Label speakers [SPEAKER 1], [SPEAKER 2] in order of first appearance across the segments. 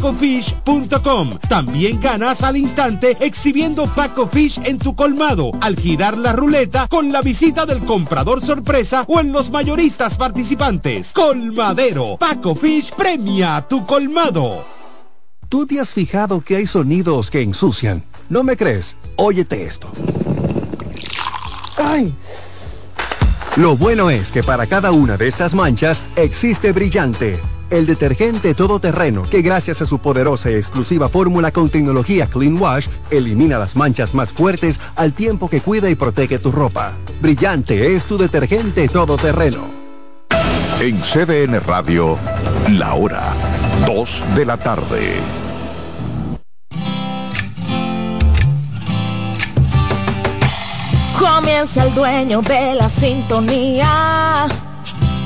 [SPEAKER 1] pacofish.com. También ganas al instante exhibiendo Paco Fish en tu colmado al girar la ruleta con la visita del comprador sorpresa o en los mayoristas participantes. Colmadero, Paco Fish premia tu colmado.
[SPEAKER 2] ¿Tú te has fijado que hay sonidos que ensucian? ¿No me crees? Óyete esto. ¡Ay! Lo bueno es que para cada una de estas manchas existe Brillante, el detergente todoterreno que gracias a su poderosa y exclusiva fórmula con tecnología Clean Wash elimina las manchas más fuertes al tiempo que cuida y protege tu ropa. Brillante es tu detergente todoterreno.
[SPEAKER 3] En CDN Radio, la hora 2 de la tarde.
[SPEAKER 4] Comienza el dueño de la sintonía.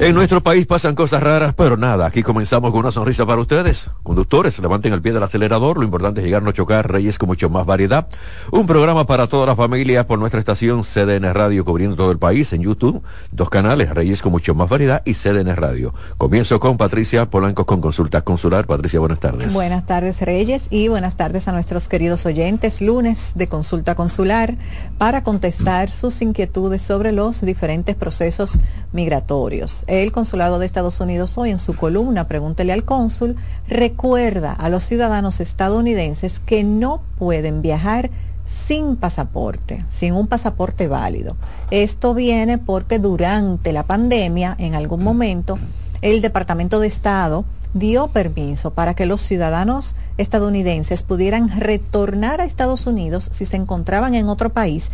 [SPEAKER 5] En nuestro país pasan cosas raras, pero nada, aquí comenzamos con una sonrisa para ustedes. Conductores, levanten el pie del acelerador, lo importante es llegar, no chocar, Reyes con mucho más variedad. Un programa para toda la familia por nuestra estación CDN Radio cubriendo todo el país en YouTube. Dos canales, Reyes con mucho más variedad y CDN Radio. Comienzo con Patricia Polanco con Consulta Consular. Patricia, buenas tardes.
[SPEAKER 6] Buenas tardes, Reyes, y buenas tardes a nuestros queridos oyentes. Lunes de Consulta Consular para contestar sus inquietudes sobre los diferentes procesos migratorios el Consulado de Estados Unidos hoy en su columna Pregúntele al cónsul recuerda a los ciudadanos estadounidenses que no pueden viajar sin pasaporte, sin un pasaporte válido. Esto viene porque durante la pandemia, en algún momento, el Departamento de Estado dio permiso para que los ciudadanos estadounidenses pudieran retornar a Estados Unidos si se encontraban en otro país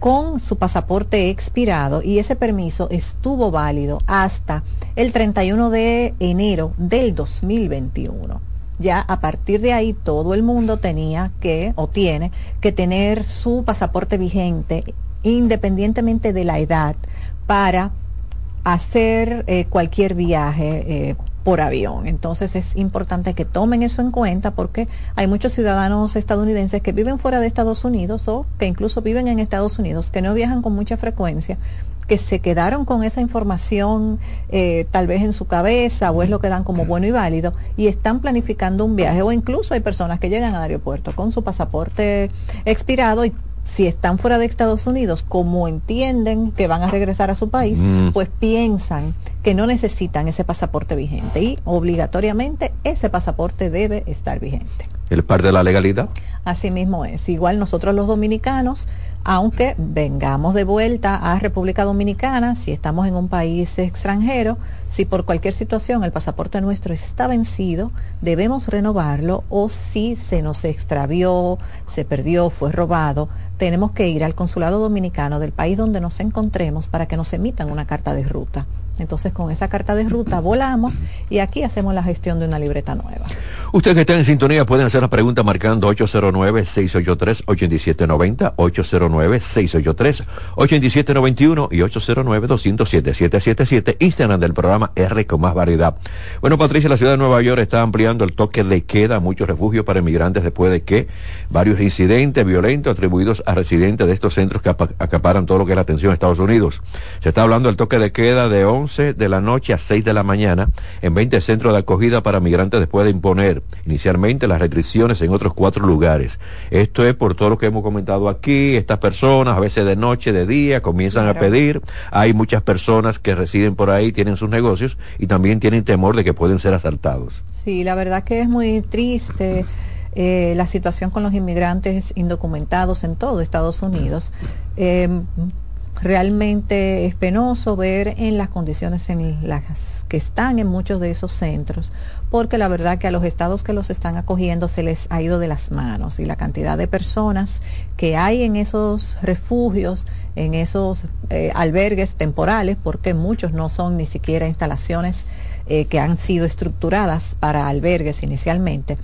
[SPEAKER 6] con su pasaporte expirado y ese permiso estuvo válido hasta el 31 de enero del 2021. Ya a partir de ahí todo el mundo tenía que o tiene que tener su pasaporte vigente independientemente de la edad para hacer eh, cualquier viaje eh, por avión. Entonces es importante que tomen eso en cuenta porque hay muchos ciudadanos estadounidenses que viven fuera de Estados Unidos o que incluso viven en Estados Unidos, que no viajan con mucha frecuencia, que se quedaron con esa información eh, tal vez en su cabeza o es lo que dan como bueno y válido y están planificando un viaje o incluso hay personas que llegan al aeropuerto con su pasaporte expirado y si están fuera de Estados Unidos, como entienden que van a regresar a su país, mm. pues piensan que no necesitan ese pasaporte vigente y obligatoriamente ese pasaporte debe estar vigente.
[SPEAKER 5] ¿El par de la legalidad?
[SPEAKER 6] Así mismo es. Igual nosotros los dominicanos, aunque vengamos de vuelta a República Dominicana, si estamos en un país extranjero, si por cualquier situación el pasaporte nuestro está vencido, debemos renovarlo o si se nos extravió, se perdió, fue robado, tenemos que ir al consulado dominicano del país donde nos encontremos para que nos emitan una carta de ruta. Entonces con esa carta de ruta volamos y aquí hacemos la gestión de una libreta nueva.
[SPEAKER 5] Ustedes que están en sintonía pueden hacer la pregunta marcando 809-683-8790, 809-683-8791 y 809-207-777, Instagram del programa R con más variedad. Bueno, Patricia, la ciudad de Nueva York está ampliando el toque de queda a muchos refugios para inmigrantes después de que varios incidentes violentos atribuidos a residentes de estos centros que acaparan todo lo que es la atención en Estados Unidos. Se está hablando del toque de queda de 11 de la noche a 6 de la mañana en 20 centros de acogida para migrantes después de imponer inicialmente las restricciones en otros cuatro lugares. Esto es por todo lo que hemos comentado aquí, estas personas a veces de noche, de día, comienzan a pedir, hay muchas personas que residen por ahí, tienen sus negocios y también tienen temor de que pueden ser asaltados.
[SPEAKER 6] Sí, la verdad que es muy triste. Eh, la situación con los inmigrantes indocumentados en todo Estados Unidos. Eh, realmente es penoso ver en las condiciones en las que están en muchos de esos centros, porque la verdad que a los estados que los están acogiendo se les ha ido de las manos y la cantidad de personas que hay en esos refugios, en esos eh, albergues temporales, porque muchos no son ni siquiera instalaciones eh, que han sido estructuradas para albergues inicialmente,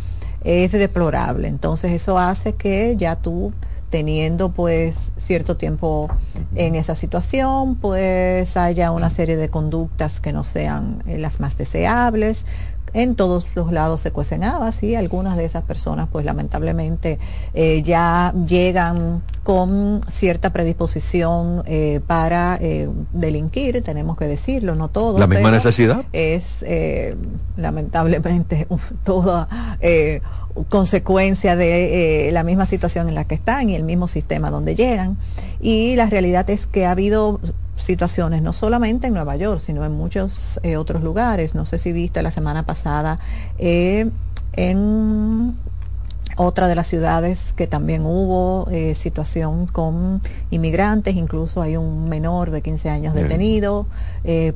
[SPEAKER 6] es deplorable. Entonces eso hace que ya tú teniendo pues cierto tiempo en esa situación, pues haya una serie de conductas que no sean eh, las más deseables, en todos los lados se cuecen habas y algunas de esas personas pues lamentablemente eh, ya llegan con cierta predisposición eh, para eh, delinquir, tenemos que decirlo, no todo.
[SPEAKER 5] La misma necesidad.
[SPEAKER 6] Es lamentablemente toda consecuencia de la misma situación en la que están y el mismo sistema donde llegan. Y la realidad es que ha habido situaciones, no solamente en Nueva York, sino en muchos eh, otros lugares. No sé si viste la semana pasada eh, en otra de las ciudades que también hubo eh, situación con inmigrantes, incluso hay un menor de 15 años detenido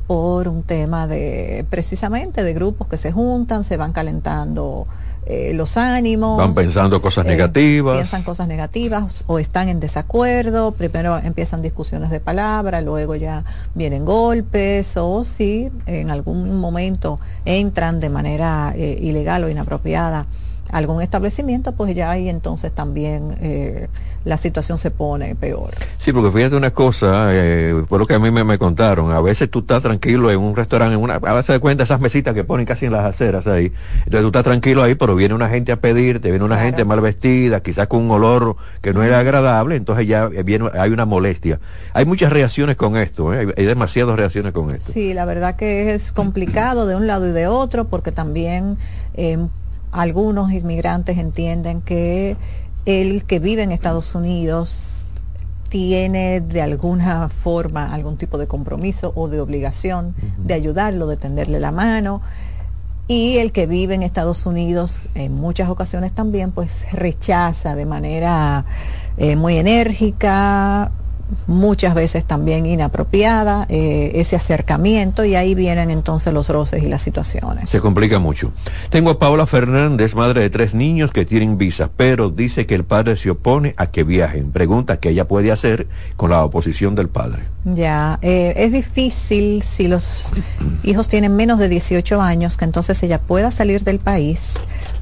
[SPEAKER 6] por un tema de precisamente de grupos que se juntan, se van calentando eh, los ánimos.
[SPEAKER 5] Van pensando cosas eh, negativas.
[SPEAKER 6] Piensan cosas negativas o están en desacuerdo. Primero empiezan discusiones de palabra, luego ya vienen golpes o si en algún momento entran de manera eh, ilegal o inapropiada algún establecimiento, pues ya ahí entonces también eh, la situación se pone peor.
[SPEAKER 5] Sí, porque fíjate una cosa, eh, por lo que a mí me, contaron, a veces tú estás tranquilo en un restaurante, en una, a veces de cuenta esas mesitas que ponen casi en las aceras ahí, entonces tú estás tranquilo ahí, pero viene una gente a pedirte, viene una gente mal vestida, quizás con un olor que no era agradable, entonces ya viene, hay una molestia. Hay muchas reacciones con esto, ¿eh? hay, demasiadas reacciones con esto.
[SPEAKER 6] Sí, la verdad que es complicado de un lado y de otro, porque también algunos inmigrantes entienden que el que vive en Estados Unidos tiene de alguna forma algún tipo de compromiso o de obligación de ayudarlo, de tenderle la mano. Y el que vive en Estados Unidos en muchas ocasiones también pues rechaza de manera eh, muy enérgica, muchas veces también inapropiada eh, ese acercamiento y ahí vienen entonces los roces y las situaciones.
[SPEAKER 5] Se complica mucho. Tengo a Paula Fernández, madre de tres niños que tienen visa, pero dice que el padre se opone a que viajen. Pregunta qué ella puede hacer con la oposición del padre.
[SPEAKER 6] Ya, eh, es difícil si los hijos tienen menos de 18 años que entonces ella pueda salir del país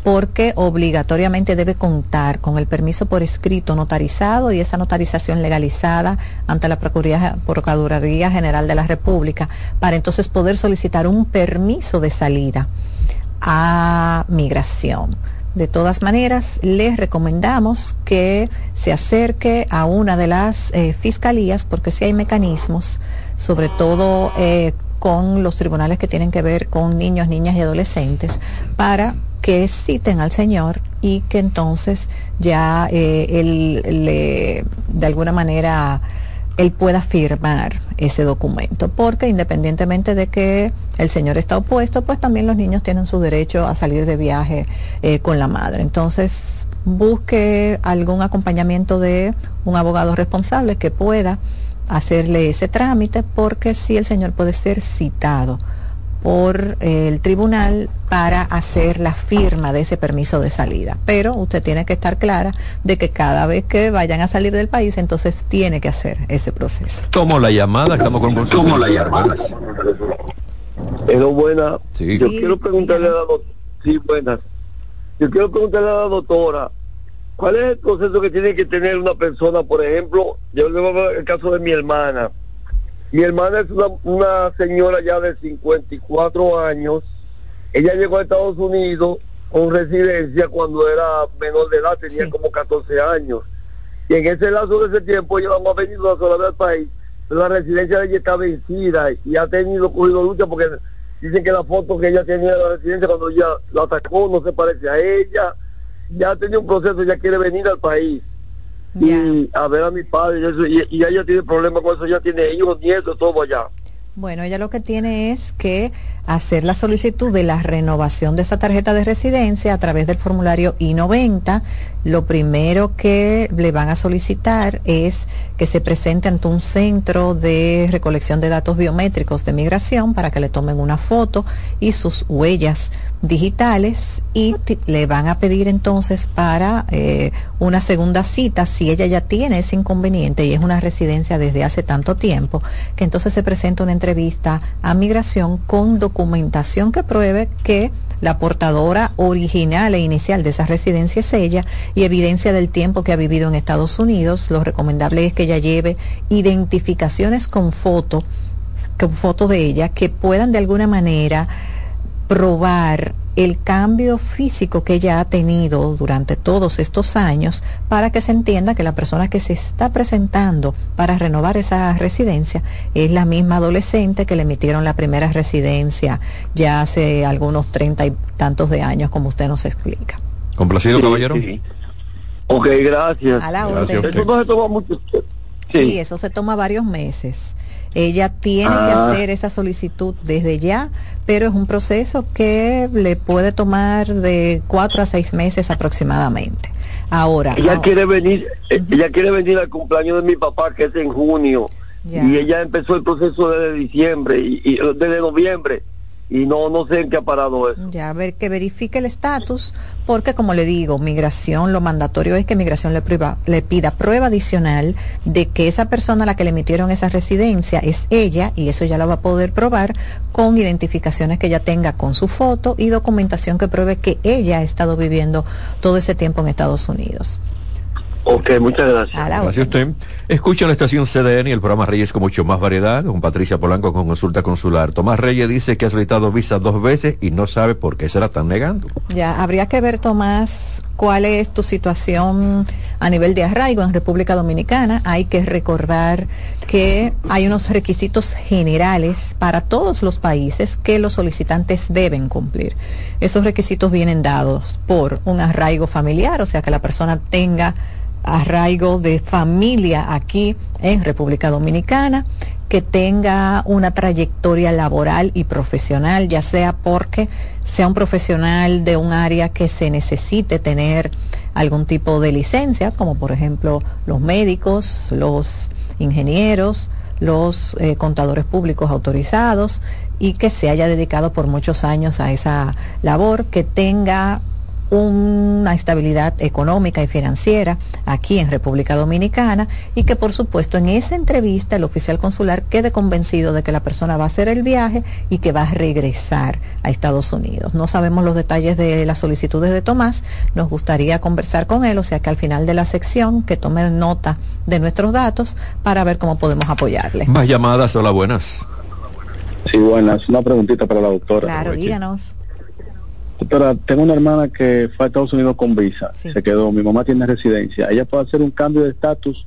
[SPEAKER 6] porque obligatoriamente debe contar con el permiso por escrito notarizado y esa notarización legalizada ante la Procuraduría General de la República para entonces poder solicitar un permiso de salida a migración. De todas maneras, les recomendamos que se acerque a una de las eh, fiscalías porque si hay mecanismos, sobre todo eh, con los tribunales que tienen que ver con niños, niñas y adolescentes, para que citen al Señor y que entonces ya eh, él le, de alguna manera, él pueda firmar ese documento, porque independientemente de que el Señor está opuesto, pues también los niños tienen su derecho a salir de viaje eh, con la madre. Entonces, busque algún acompañamiento de un abogado responsable que pueda hacerle ese trámite, porque si el Señor puede ser citado por el tribunal para hacer la firma de ese permiso de salida. Pero usted tiene que estar clara de que cada vez que vayan a salir del país, entonces tiene que hacer ese proceso.
[SPEAKER 5] Tomo la llamada, estamos con
[SPEAKER 7] Tomo la llamada. Pero buena. Yo quiero preguntarle a la doctora. Sí, buenas. Yo quiero preguntarle a la doctora, ¿cuál es el proceso que tiene que tener una persona, por ejemplo, yo le voy a ver el caso de mi hermana mi hermana es una, señora ya de 54 años. Ella llegó a Estados Unidos con residencia cuando era menor de edad, tenía como 14 años. Y en ese lazo de ese tiempo ella no ha venido a sola del país, pero la residencia de ella está vencida y ha tenido cogido lucha porque dicen que la foto que ella tenía de la residencia cuando ella la atacó no se parece a ella. Ya ha tenido un proceso, ya quiere venir al país y a ver a mi padre y, ella tiene problemas con eso, ella tiene hijos, nietos, todo allá.
[SPEAKER 6] Bueno, ella lo que tiene es que hacer la solicitud de la renovación de esa tarjeta de residencia a través del formulario I-90. Lo primero que le van a solicitar es que se presente ante un centro de recolección de datos biométricos de migración para que le tomen una foto y sus huellas digitales y le van a pedir entonces para eh, una segunda cita si ella ya tiene ese inconveniente y es una residencia desde hace tanto tiempo que entonces se presenta una entrevista a migración con documentación que pruebe que la portadora original e inicial de esa residencia es ella y evidencia del tiempo que ha vivido en Estados Unidos. Lo recomendable es que ella lleve identificaciones con foto, con foto de ella que puedan de alguna manera probar el cambio físico que ella ha tenido durante todos estos años para que se entienda que la persona que se está presentando para renovar esa residencia es la misma adolescente que le emitieron la primera residencia ya hace algunos treinta y tantos de años, como usted nos explica.
[SPEAKER 5] ¿Complacido, caballero?
[SPEAKER 7] Ok, gracias.
[SPEAKER 6] A la orden.
[SPEAKER 7] Eso no se toma mucho.
[SPEAKER 6] Sí, eso se toma varios meses. Ella tiene que ah. hacer esa solicitud desde ya, pero es un proceso que le puede tomar de cuatro a seis meses aproximadamente. Ahora.
[SPEAKER 7] Ella quiere venir, eh, ella quiere venir al cumpleaños de mi papá que es en junio. Y ella empezó el proceso desde diciembre y, y desde noviembre y no no sé en qué ha parado eso.
[SPEAKER 6] Ya, a ver, que verifique el estatus, porque como le digo, migración, lo mandatorio es que migración le, le pida prueba adicional de que esa persona a la que le emitieron esa residencia es ella, y eso ya lo va a poder probar con identificaciones que ella tenga con su foto y documentación que pruebe que ella ha estado viviendo todo ese tiempo en Estados Unidos.
[SPEAKER 7] Ok, muchas gracias.
[SPEAKER 5] Gracias a usted. Escucha la estación CDN y el programa Reyes con mucho más variedad, con Patricia Polanco con consulta consular. Tomás Reyes dice que ha solicitado visa dos veces y no sabe por qué se la están negando.
[SPEAKER 6] Ya, habría que ver, Tomás, cuál es tu situación a nivel de arraigo en República Dominicana. Hay que recordar que hay unos requisitos generales para todos los países que los solicitantes deben cumplir. Esos requisitos vienen dados por un arraigo familiar, o sea, que la persona tenga arraigo de familia aquí en República Dominicana, que tenga una trayectoria laboral y profesional, ya sea porque sea un profesional de un área que se necesite tener algún tipo de licencia, como por ejemplo los médicos, los ingenieros, los eh, contadores públicos autorizados y que se haya dedicado por muchos años a esa labor, que tenga una estabilidad económica y financiera aquí en República Dominicana y que por supuesto en esa entrevista el oficial consular quede convencido de que la persona va a hacer el viaje y que va a regresar a Estados Unidos. No sabemos los detalles de las solicitudes de Tomás, nos gustaría conversar con él, o sea que al final de la sección que tome nota de nuestros datos para ver cómo podemos apoyarle.
[SPEAKER 5] Más llamadas, hola buenas.
[SPEAKER 8] Sí, buenas. Una preguntita para la doctora.
[SPEAKER 6] Claro, díganos.
[SPEAKER 8] Doctora, tengo una hermana que fue a Estados Unidos con visa, se quedó, mi mamá tiene residencia. ¿Ella puede hacer un cambio de estatus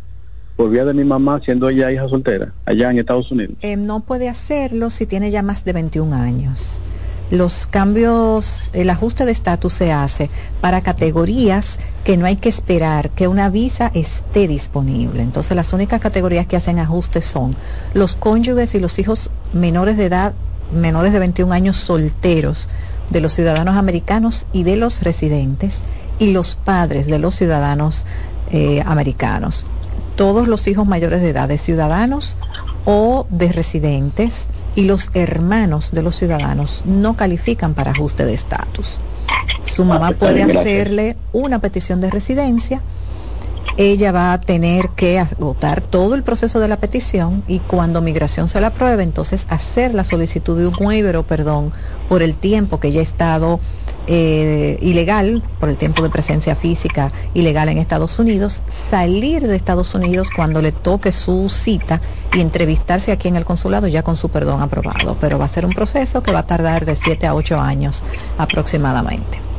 [SPEAKER 8] por vía de mi mamá siendo ella hija soltera allá en Estados Unidos?
[SPEAKER 6] Eh, no puede hacerlo si tiene ya más de 21 años. Los cambios, el ajuste de estatus se hace para categorías que no hay que esperar que una visa esté disponible. Entonces las únicas categorías que hacen ajustes son los cónyuges y los hijos menores de edad, menores de 21 años solteros de los ciudadanos americanos y de los residentes y los padres de los ciudadanos eh, americanos. Todos los hijos mayores de edad de ciudadanos o de residentes y los hermanos de los ciudadanos no califican para ajuste de estatus. Su mamá puede hacerle una petición de residencia ella va a tener que agotar todo el proceso de la petición y cuando migración se la apruebe, entonces hacer la solicitud de un waiver o perdón por el tiempo que ella ha estado eh, ilegal, por el tiempo de presencia física ilegal en Estados Unidos, salir de Estados Unidos cuando le toque su cita y entrevistarse aquí en el consulado ya con su perdón aprobado. Pero va a ser un proceso que va a tardar de 7 a 8 años aproximadamente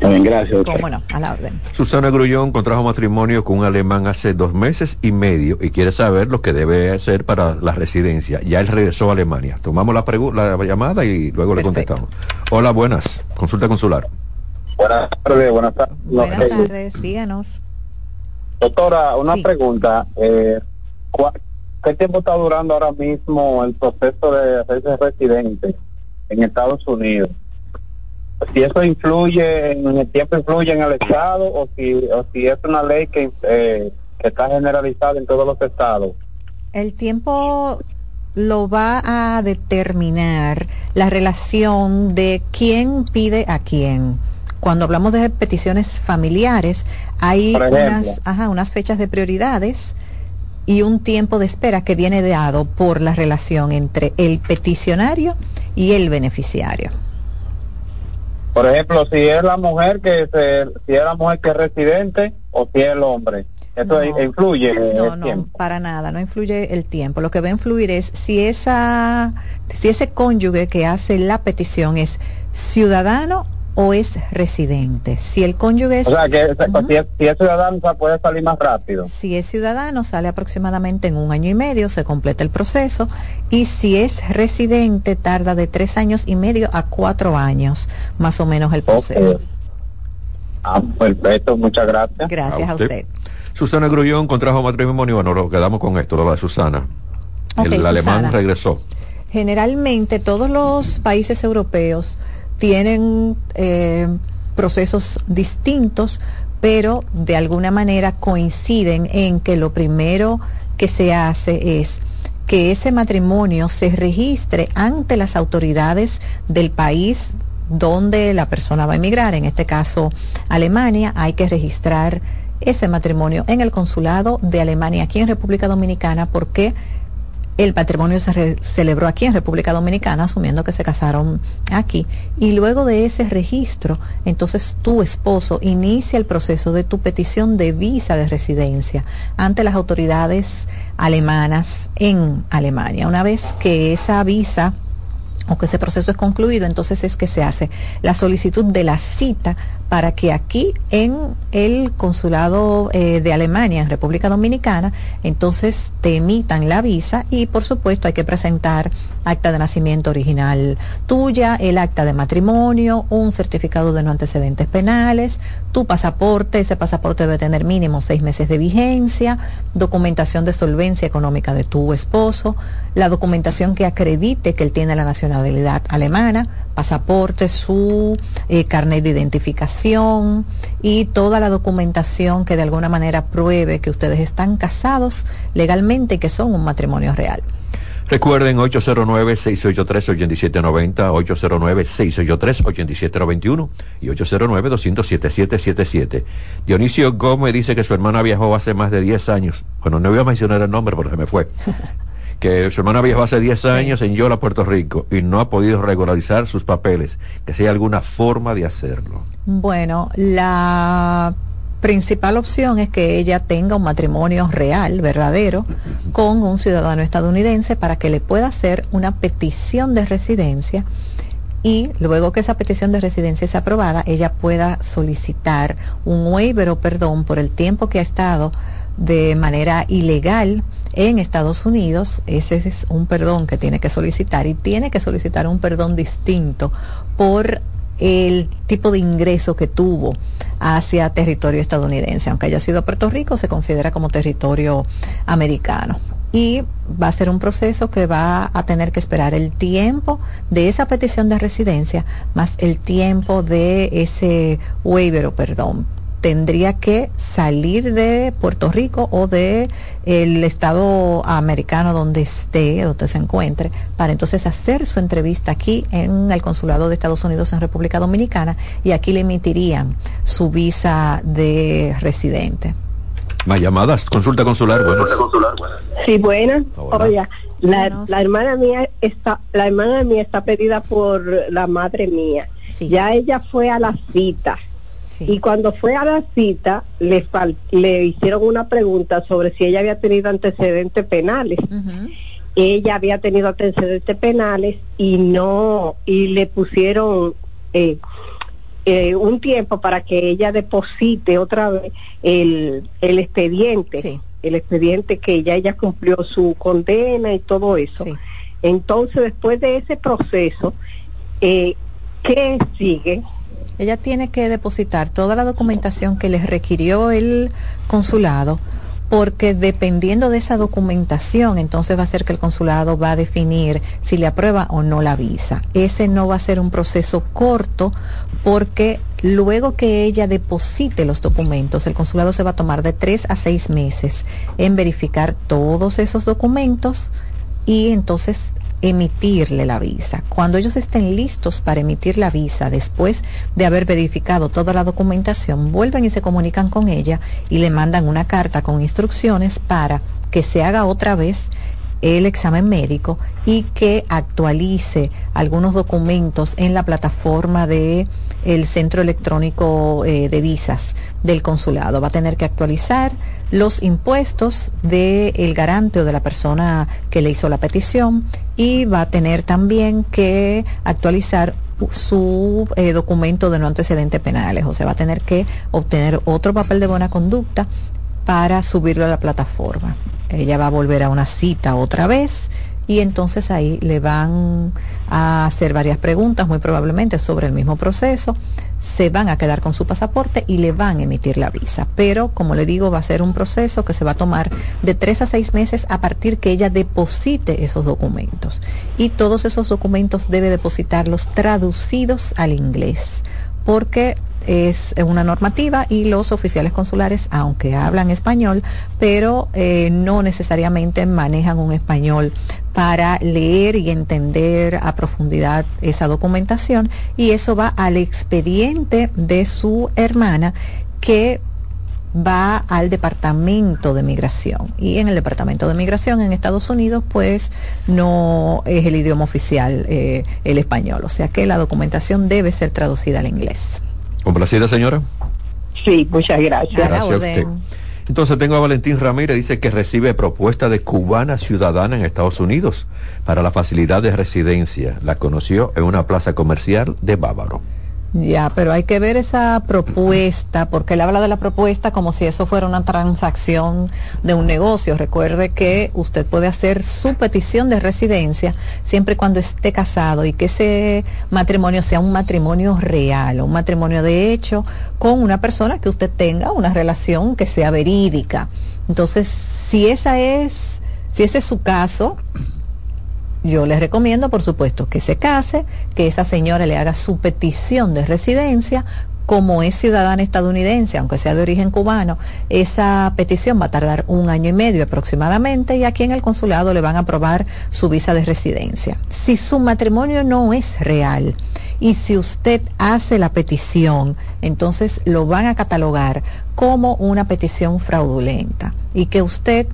[SPEAKER 8] gracias.
[SPEAKER 6] a la orden.
[SPEAKER 5] Susana Grullón contrajo matrimonio con un alemán hace dos meses y medio y quiere saber lo que debe hacer para la residencia. Ya él regresó a Alemania. Tomamos la, la llamada y luego le contestamos. Hola, buenas. Consulta consular.
[SPEAKER 8] Buenas tardes, buenas tardes.
[SPEAKER 6] Buenas tardes, díganos.
[SPEAKER 8] Doctora, una pregunta. Eh, ¿Qué tiempo está durando ahora mismo el proceso de hacerse residente en Estados Unidos? Si eso influye en el tiempo influye en el estado o si o si es una ley que, eh, que está generalizada en todos los estados.
[SPEAKER 6] El tiempo lo va a determinar la relación de quién pide a quién. Cuando hablamos de peticiones familiares hay unas ajá, unas fechas de prioridades y un tiempo de espera que viene dado por la relación entre el peticionario y el beneficiario.
[SPEAKER 8] Por ejemplo, si es la mujer que si es la mujer que es residente o si es el hombre. Eso influye
[SPEAKER 6] no, no, para nada, no influye el tiempo. Lo que va a influir es si esa si ese cónyuge que hace la petición es ciudadano o es residente. Si el cónyuge es...
[SPEAKER 8] O sea, que si, es, ciudadano puede salir más rápido.
[SPEAKER 6] Si es ciudadano sale aproximadamente en un año y medio, se completa el proceso. Y si es residente tarda de tres años y medio a cuatro años, más o menos el proceso.
[SPEAKER 8] Ah, perfecto, muchas gracias.
[SPEAKER 6] Gracias a usted.
[SPEAKER 5] Susana Grullón contrajo matrimonio, bueno, nos quedamos con esto, lo de Susana. el alemán regresó.
[SPEAKER 6] Generalmente todos los países europeos tienen eh, procesos distintos, pero de alguna manera coinciden en que lo primero que se hace es que ese matrimonio se registre ante las autoridades del país donde la persona va a emigrar, en este caso Alemania, hay que registrar ese matrimonio en el consulado de Alemania aquí en República Dominicana porque el patrimonio se celebró aquí en República Dominicana, asumiendo que se casaron aquí. Y luego de ese registro, entonces tu esposo inicia el proceso de tu petición de visa de residencia ante las autoridades alemanas en Alemania. Una vez que esa visa o que ese proceso es concluido, entonces es que se hace la solicitud de la cita para que aquí en el consulado eh, de Alemania, en República Dominicana, entonces te emitan la visa y por supuesto hay que presentar acta de nacimiento original tuya, el acta de matrimonio, un certificado de no antecedentes penales, tu pasaporte, ese pasaporte debe tener mínimo seis meses de vigencia, documentación de solvencia económica de tu esposo, la documentación que acredite que él tiene la nacionalidad alemana, pasaporte, su eh, carnet de identificación y toda la documentación que de alguna manera pruebe que ustedes están casados legalmente y que son un matrimonio real.
[SPEAKER 5] Recuerden 809-683-8790, 809-683-8791 y 809-207-777. Dionisio Gómez dice que su hermana viajó hace más de 10 años. Bueno, no voy a mencionar el nombre porque me fue. Que su hermana viajó hace 10 años en Yola, Puerto Rico, y no ha podido regularizar sus papeles, que si hay alguna forma de hacerlo.
[SPEAKER 6] Bueno, la principal opción es que ella tenga un matrimonio real, verdadero, con un ciudadano estadounidense para que le pueda hacer una petición de residencia y luego que esa petición de residencia es aprobada, ella pueda solicitar un waiver o perdón por el tiempo que ha estado de manera ilegal en Estados Unidos, ese es un perdón que tiene que solicitar y tiene que solicitar un perdón distinto por el tipo de ingreso que tuvo hacia territorio estadounidense. Aunque haya sido Puerto Rico, se considera como territorio americano. Y va a ser un proceso que va a tener que esperar el tiempo de esa petición de residencia más el tiempo de ese waiver o perdón tendría que salir de Puerto Rico o de el estado americano donde esté, donde se encuentre, para entonces hacer su entrevista aquí en el consulado de Estados Unidos en República Dominicana y aquí le emitirían su visa de residente.
[SPEAKER 5] Más llamadas, consulta consular, buenas.
[SPEAKER 9] Sí, buenas. Oye, la, la, hermana mía está, la hermana mía está pedida por la madre mía. Ya ella fue a la cita y cuando fue a la cita, le, le hicieron una pregunta sobre si ella había tenido antecedentes penales. Ella había tenido antecedentes penales y no, y le pusieron eh, eh, un tiempo para que ella deposite otra vez el, el expediente. El expediente que ya ella cumplió su condena y todo eso. Entonces, después de ese proceso, eh, ¿qué sigue?
[SPEAKER 6] Ella tiene que depositar toda la documentación que les requirió el consulado porque dependiendo de esa documentación, entonces va a ser que el consulado va a definir si le aprueba o no la visa. Ese no va a ser un proceso corto porque luego que ella deposite los documentos, el consulado se va a tomar de tres a seis meses en verificar todos esos documentos y entonces emitirle la visa. Cuando ellos estén listos para emitir la visa, después de haber verificado toda la documentación, vuelven y se comunican con ella y le mandan una carta con instrucciones para que se haga otra vez el examen médico y que actualice algunos documentos en la plataforma de el centro electrónico eh, de visas del consulado. Va a tener que actualizar los impuestos del garante o de la persona que le hizo la petición y va a tener también que actualizar su eh, documento de no antecedentes penales, o sea, va a tener que obtener otro papel de buena conducta para subirlo a la plataforma. Ella va a volver a una cita otra vez y entonces ahí le van a hacer varias preguntas, muy probablemente sobre el mismo proceso, se van a quedar con su pasaporte y le van a emitir la visa. Pero, como le digo, va a ser un proceso que se va a tomar de tres a seis meses a partir que ella deposite esos documentos. Y todos esos documentos debe depositarlos traducidos al inglés, porque es una normativa y los oficiales consulares, aunque hablan español, pero eh, no necesariamente manejan un español para leer y entender a profundidad esa documentación y eso va al expediente de su hermana que va al departamento de migración y en el departamento de migración en Estados Unidos pues no es el idioma oficial eh, el español o sea que la documentación debe ser traducida al inglés
[SPEAKER 5] ¿Complacida, señora?
[SPEAKER 9] Sí, muchas gracias.
[SPEAKER 5] Gracias a usted. Entonces tengo a Valentín Ramírez, dice que recibe propuesta de cubana ciudadana en Estados Unidos para la facilidad de residencia. La conoció en una plaza comercial de Bávaro.
[SPEAKER 6] Ya, pero hay que ver esa propuesta, porque él habla de la propuesta como si eso fuera una transacción de un negocio. Recuerde que usted puede hacer su petición de residencia siempre cuando esté casado y que ese matrimonio sea un matrimonio real, un matrimonio de hecho con una persona que usted tenga una relación que sea verídica. Entonces, si esa es, si ese es su caso, yo les recomiendo, por supuesto, que se case, que esa señora le haga su petición de residencia. Como es ciudadana estadounidense, aunque sea de origen cubano, esa petición va a tardar un año y medio aproximadamente y aquí en el consulado le van a aprobar su visa de residencia. Si su matrimonio no es real, y si usted hace la petición, entonces lo van a catalogar como una petición fraudulenta y que usted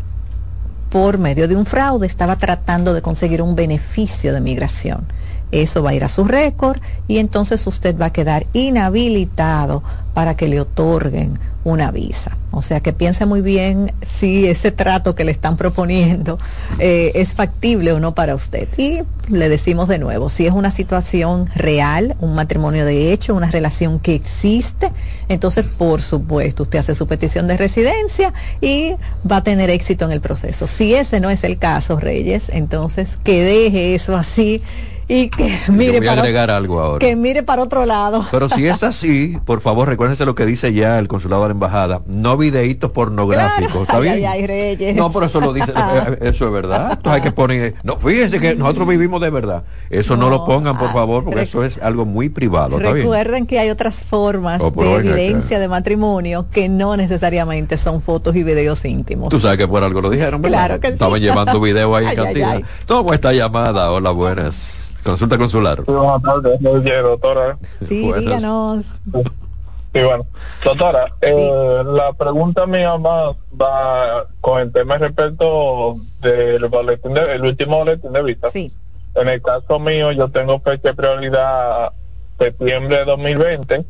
[SPEAKER 6] por medio de un fraude estaba tratando de conseguir un beneficio de migración. Eso va a ir a su récord y entonces usted va a quedar inhabilitado para que le otorguen una visa. O sea que piense muy bien si ese trato que le están proponiendo eh, es factible o no para usted. Y le decimos de nuevo, si es una situación real, un matrimonio de hecho, una relación que existe, entonces por supuesto usted hace su petición de residencia y va a tener éxito en el proceso. Si ese no es el caso, Reyes, entonces que deje eso así y que mire
[SPEAKER 5] voy a agregar algo ahora.
[SPEAKER 6] que mire para otro lado.
[SPEAKER 5] Pero si es así, por favor, recuérdense lo que dice ya el consulado de la embajada, no videitos pornográficos, ¿está bien? No, pero eso lo dice, eh, eso es verdad. Entonces hay que poner, no, fíjense que nosotros vivimos de verdad. Eso no, lo pongan, por favor, porque eso es algo muy privado,
[SPEAKER 6] Recuerden que hay otras formas oh, de evidencia de matrimonio que no necesariamente son fotos y videos íntimos.
[SPEAKER 5] Tú sabes que por algo lo dijeron, ¿verdad? Claro que Estaban llevando video ahí en cantidad. Toma esta llamada, hola, buenas. Consulta consular.
[SPEAKER 8] Sí, buenas tardes, doctora.
[SPEAKER 6] Sí, díganos.
[SPEAKER 8] Sí, bueno. Doctora, eh, la pregunta mía más va con el tema respecto del boletín de, el último boletín de vista.
[SPEAKER 6] Sí.
[SPEAKER 8] En el caso mío, yo tengo fecha de prioridad septiembre de 2020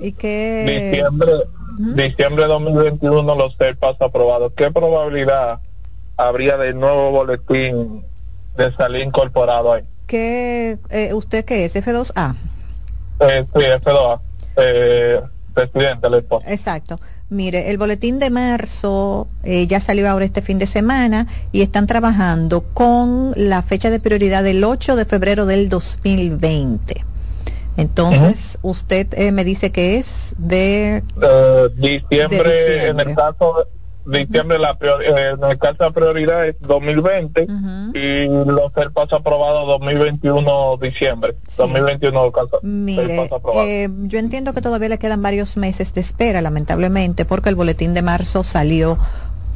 [SPEAKER 6] y,
[SPEAKER 8] qué, diciembre, diciembre de 2021 los paso aprobados. ¿Qué probabilidad habría de nuevo boletín de salir incorporado ahí.
[SPEAKER 6] ¿Qué, eh, ¿Usted qué es? ¿F2A?
[SPEAKER 8] Eh, sí, F2A. Eh, presidente, la esposa.
[SPEAKER 6] Exacto. Mire, el boletín de marzo eh, ya salió ahora este fin de semana y están trabajando con la fecha de prioridad del 8 de febrero del 2020. Entonces, usted eh, me dice que es de,
[SPEAKER 8] diciembre, en el caso diciembre la eh, en el caso de prioridad es 2020 y los el paso aprobado 2021 diciembre 2021 caso,
[SPEAKER 6] Mire, eh, yo entiendo que todavía le quedan varios meses de espera lamentablemente porque el boletín de marzo salió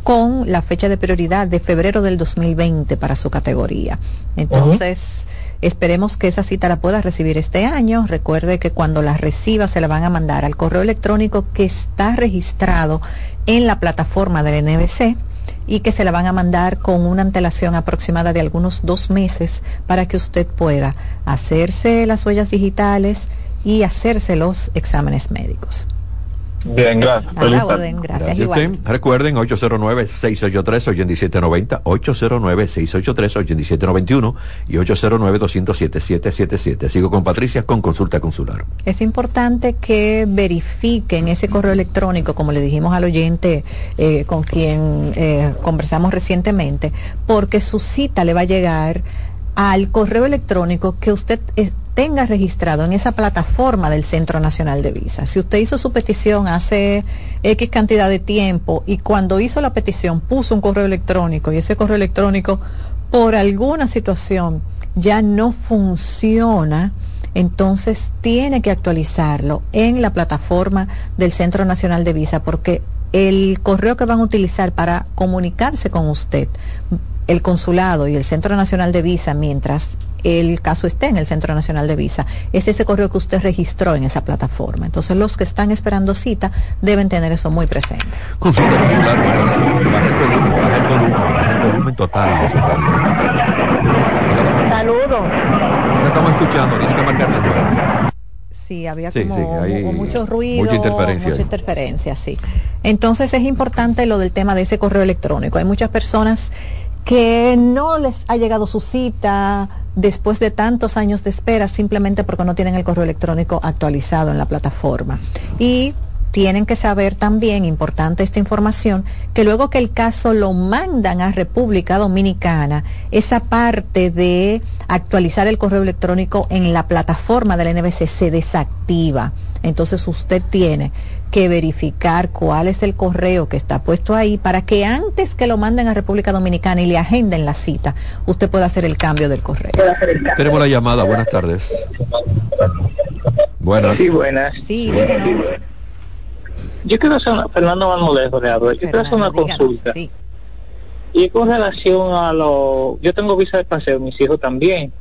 [SPEAKER 6] con la fecha de prioridad de febrero del 2020 para su categoría. Entonces Esperemos que esa cita la pueda recibir este año. Recuerde que cuando la reciba se la van a mandar al correo electrónico que está registrado en la plataforma del NBC y que se la van a mandar con una antelación aproximada de algunos dos meses para que usted pueda hacerse las huellas digitales y hacerse los exámenes médicos.
[SPEAKER 10] Bien, gracias.
[SPEAKER 6] A la orden, gracias, igual.
[SPEAKER 5] Recuerden, 809-683-8790, 809-683-8791 y 809-207-777. Sigo con Patricia con consulta consular.
[SPEAKER 6] Es importante que verifiquen ese correo electrónico, como le dijimos al oyente eh, con quien eh, conversamos recientemente, porque su cita le va a llegar al correo electrónico que usted tenga registrado en esa plataforma del Centro Nacional de Visa. Si usted hizo su petición hace X cantidad de tiempo y cuando hizo la petición puso un correo electrónico y ese correo electrónico por alguna situación ya no funciona, entonces tiene que actualizarlo en la plataforma del Centro Nacional de Visa porque el correo que van a utilizar para comunicarse con usted, el consulado y el Centro Nacional de Visa, mientras el caso esté en el Centro Nacional de Visa. Es ese correo que usted registró en esa plataforma. Entonces los que están esperando cita deben tener eso muy presente.
[SPEAKER 5] Consulta consular, baja el volumen, baja el volumen, baja el volumen total.
[SPEAKER 9] Saludos.
[SPEAKER 5] No estamos escuchando, tiene que marcar la
[SPEAKER 6] Sí, había como, mucho ruido, mucha interferencia. Mucha interferencia, sí. Entonces es importante lo del tema de ese correo electrónico. Hay muchas personas que no les ha llegado su cita después de tantos años de espera simplemente porque no tienen el correo electrónico actualizado en la plataforma. Y tienen que saber también, importante esta información, que luego que el caso lo mandan a República Dominicana, esa parte de actualizar el correo electrónico en la plataforma del NBC se desactiva. Entonces usted tiene que verificar cuál es el correo que está puesto ahí para que antes que lo manden a República Dominicana y le agenden la cita, usted pueda hacer el cambio del correo.
[SPEAKER 5] Tenemos la llamada, buenas tardes.
[SPEAKER 10] Buenas. Sí, buenas.
[SPEAKER 6] Sí, díganos.
[SPEAKER 10] Yo quiero hacer una, Fernando Manmolejo le hablo, yo quiero hacer una consulta. Y con relación a lo, yo tengo visa de paseo, mis hijos también.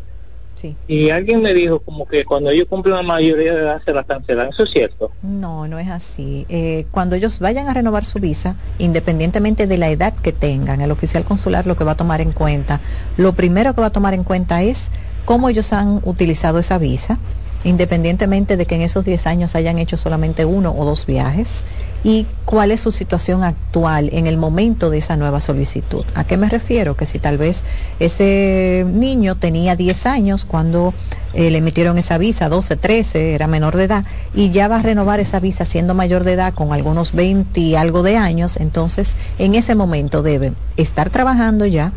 [SPEAKER 10] Sí. Y alguien me dijo como que cuando ellos cumplen la mayoría de edad se la cancelan. ¿Eso es cierto?
[SPEAKER 6] No, no es así. Eh, cuando ellos vayan a renovar su visa, independientemente de la edad que tengan, el oficial consular lo que va a tomar en cuenta, lo primero que va a tomar en cuenta es cómo ellos han utilizado esa visa, independientemente de que en esos 10 años hayan hecho solamente uno o dos viajes, y cuál es su situación actual en el momento de esa nueva solicitud. ¿A qué me refiero? Que si tal vez ese niño tenía 10 años cuando eh, le emitieron esa visa, 12, 13, era menor de edad, y ya va a renovar esa visa siendo mayor de edad con algunos 20 y algo de años, entonces en ese momento debe estar trabajando ya,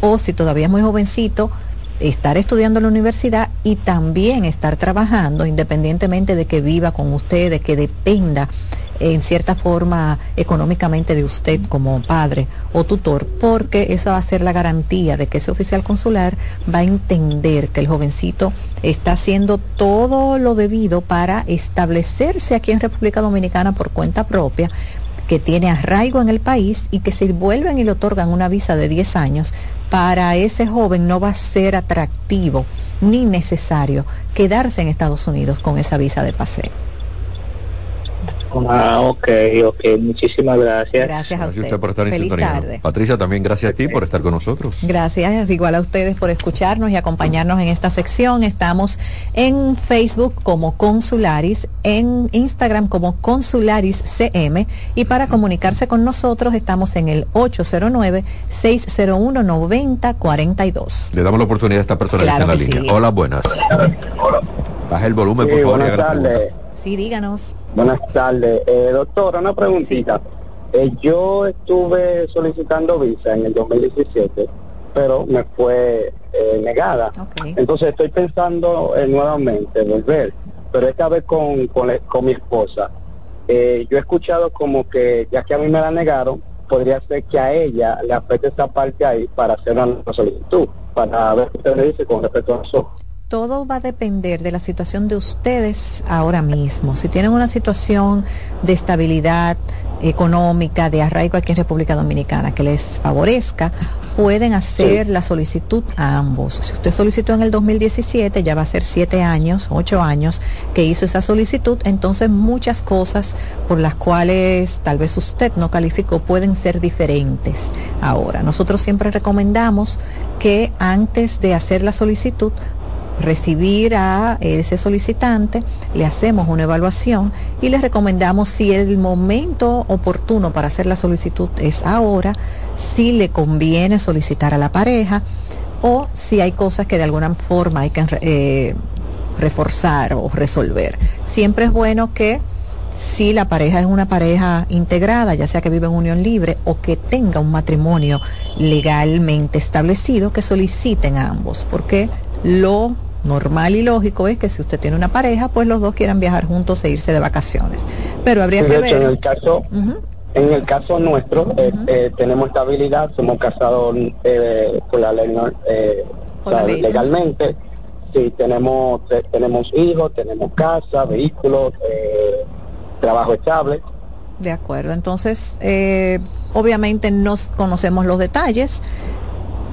[SPEAKER 6] o si todavía es muy jovencito, estar estudiando en la universidad y también estar trabajando independientemente de que viva con ustedes, que dependa en cierta forma económicamente de usted como padre o tutor, porque eso va a ser la garantía de que ese oficial consular va a entender que el jovencito está haciendo todo lo debido para establecerse aquí en República Dominicana por cuenta propia que tiene arraigo en el país y que si vuelven y le otorgan una visa de 10 años, para ese joven no va a ser atractivo ni necesario quedarse en Estados Unidos con esa visa de paseo.
[SPEAKER 10] Ah, ok, ok. Muchísimas gracias.
[SPEAKER 6] Gracias a usted.
[SPEAKER 5] por estar en Tarde. Patricia, también gracias a ti por estar con nosotros.
[SPEAKER 6] Gracias, igual a ustedes por escucharnos y acompañarnos en esta sección. Estamos en Facebook como Consularis, en Instagram como Consularis CM y para comunicarse con nosotros estamos en el 809-601-9042.
[SPEAKER 5] Le damos la oportunidad a esta persona que está en la línea. Hola, buenas. Baja el volumen, por favor.
[SPEAKER 11] Buenas tardes.
[SPEAKER 6] Sí, díganos.
[SPEAKER 11] Buenas tardes. Eh, doctora, una preguntita. Eh, yo estuve solicitando visa en el 2017, pero me fue eh, negada. Entonces estoy pensando eh, nuevamente volver, pero esta vez con, con, con mi esposa. yo he escuchado como que, ya que a mí me la negaron, podría ser que a ella le afecte esa parte ahí para hacer una solicitud, para ver qué usted le dice con respecto a eso.
[SPEAKER 6] Todo va a depender de la situación de ustedes ahora mismo. Si tienen una situación de estabilidad económica, de arraigo aquí en República Dominicana que les favorezca, pueden hacer la solicitud a ambos. Si usted solicitó en el 2017, ya va a ser siete años, ocho años que hizo esa solicitud, entonces muchas cosas por las cuales tal vez usted no calificó pueden ser diferentes ahora. Nosotros siempre recomendamos que antes de hacer la solicitud recibir a ese solicitante, le hacemos una evaluación y le recomendamos si el momento oportuno para hacer la solicitud es ahora, si le conviene solicitar a la pareja o si hay cosas que de alguna forma hay que eh, reforzar o resolver. Siempre es bueno que si la pareja es una pareja integrada, ya sea que vive en unión libre o que tenga un matrimonio legalmente establecido, que soliciten a ambos, porque lo normal y lógico es que si usted tiene una pareja, pues los dos quieran viajar juntos e irse de vacaciones. Pero habría que ver.
[SPEAKER 11] En el caso, en el caso nuestro, eh, eh, tenemos estabilidad, somos casados eh, por la ley, legalmente. Sí, tenemos, tenemos hijos, tenemos casa, vehículos, trabajo estable.
[SPEAKER 6] De acuerdo, entonces, obviamente no conocemos los detalles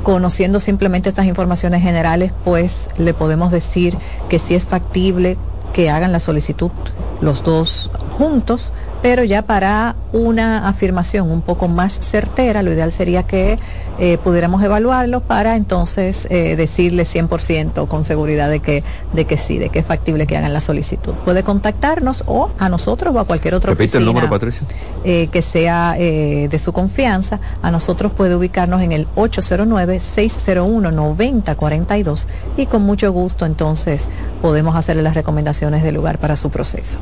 [SPEAKER 6] conociendo simplemente estas informaciones generales, pues le podemos decir que si es factible que hagan la solicitud los dos juntos pero ya para una afirmación un poco más certera, lo ideal sería que eh, pudiéramos evaluarlo para entonces eh, decirle 100% con seguridad de que, de que sí, de que es factible que hagan la solicitud. Puede contactarnos o a nosotros o a cualquier otro
[SPEAKER 5] Repite el número, Patricia.
[SPEAKER 6] Eh, que sea eh, de su confianza. A nosotros puede ubicarnos en el 809-601-9042 y con mucho gusto entonces podemos hacerle las recomendaciones del lugar para su proceso.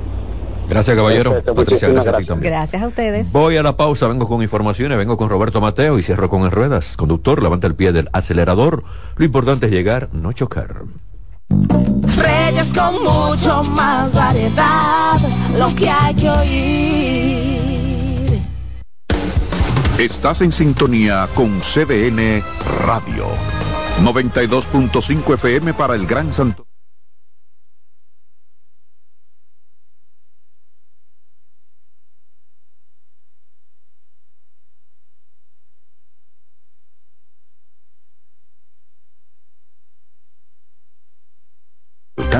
[SPEAKER 5] Gracias, caballero.
[SPEAKER 6] Patricia, gracias, a ti también. Gracias a ustedes.
[SPEAKER 5] Voy a la pausa, vengo con informaciones, vengo con Roberto Mateo y cierro con en ruedas. Conductor, levanta el pie del acelerador. Lo importante es llegar, no chocar.
[SPEAKER 4] Reyes con mucho más variedad, lo que hay que oír.
[SPEAKER 3] Estás en sintonía con CDN Radio. 92.5 FM para el Gran Santo.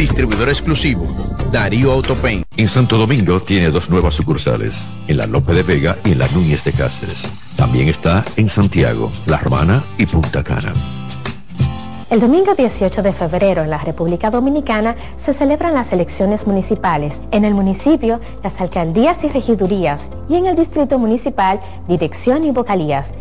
[SPEAKER 12] distribuidor exclusivo Darío Autopain.
[SPEAKER 5] En Santo Domingo tiene dos nuevas sucursales, en la Lope de Vega y en la Núñez de Cáceres. También está en Santiago, La Romana y Punta Cana.
[SPEAKER 13] El domingo 18 de febrero en la República Dominicana se celebran las elecciones municipales. En el municipio, las alcaldías y regidurías y en el distrito municipal, dirección y vocalías.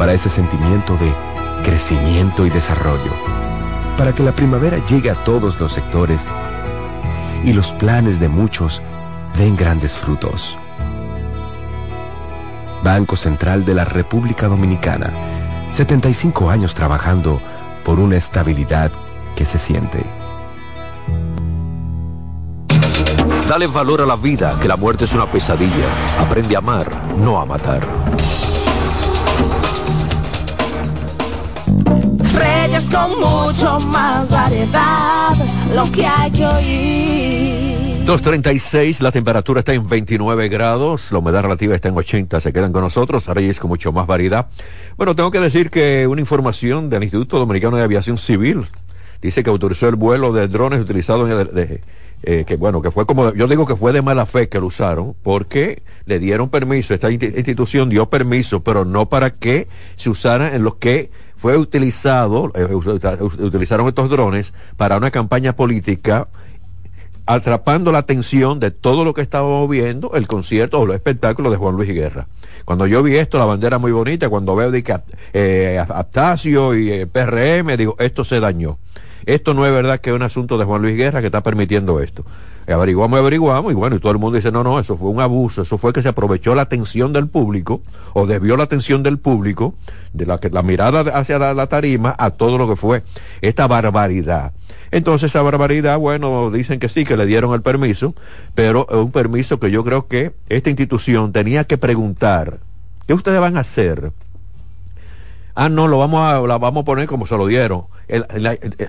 [SPEAKER 14] Para ese sentimiento de crecimiento y desarrollo para que la primavera llegue a todos los sectores y los planes de muchos den grandes frutos. Banco Central de la República Dominicana, 75 años trabajando por una estabilidad que se siente.
[SPEAKER 5] Dale valor a la vida, que la muerte es una pesadilla. Aprende a amar, no a matar.
[SPEAKER 4] Reyes con mucho más variedad, lo que hay que oír.
[SPEAKER 5] 2.36, la temperatura está en 29 grados, la humedad relativa está en 80, se quedan con nosotros, Reyes con mucho más variedad. Bueno, tengo que decir que una información del Instituto Dominicano de Aviación Civil dice que autorizó el vuelo de drones utilizados eh, que bueno, que fue como, yo digo que fue de mala fe que lo usaron, porque le dieron permiso, esta institución dio permiso, pero no para que se usara en los que fue utilizado, eh, utilizaron estos drones para una campaña política atrapando la atención de todo lo que estábamos viendo, el concierto o los espectáculos de Juan Luis Guerra. Cuando yo vi esto, la bandera muy bonita, cuando veo de eh, Aptacio y eh, PRM, digo, esto se dañó. Esto no es verdad que es un asunto de Juan Luis Guerra que está permitiendo esto averiguamos, averiguamos, y bueno, y todo el mundo dice, no, no, eso fue un abuso, eso fue que se aprovechó la atención del público, o desvió la atención del público, de la, que, la mirada hacia la, tarima, a todo lo que fue esta barbaridad. Entonces esa barbaridad, bueno, dicen que sí, que le dieron el permiso, pero es un permiso que yo creo que esta institución tenía que preguntar, ¿qué ustedes van a hacer? Ah, no, lo vamos a, la vamos a poner como se lo dieron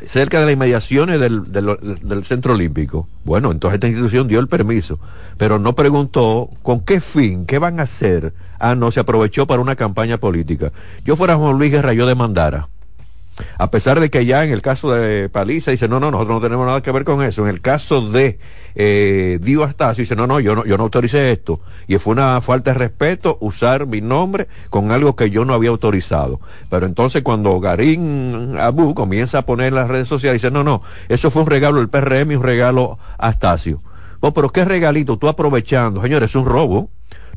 [SPEAKER 5] cerca de las inmediaciones del, del, Centro Olímpico. Bueno, entonces esta institución dio el permiso, pero no preguntó con qué fin, qué van a hacer. Ah, no, se aprovechó para una campaña política. Yo fuera Juan Luis Guerra, yo demandara. A pesar de que ya en el caso de Paliza dice, no, no, nosotros no tenemos nada que ver con eso. En el caso de eh, Dio Astacio dice, no, no, yo no, yo no autoricé esto. Y fue una falta de respeto usar mi nombre con algo que yo no había autorizado. Pero entonces cuando Garín Abu comienza a poner en las redes sociales, dice, no, no, eso fue un regalo del PRM y un regalo a Astacio. Oh, pero qué regalito, tú aprovechando, señores, es un robo.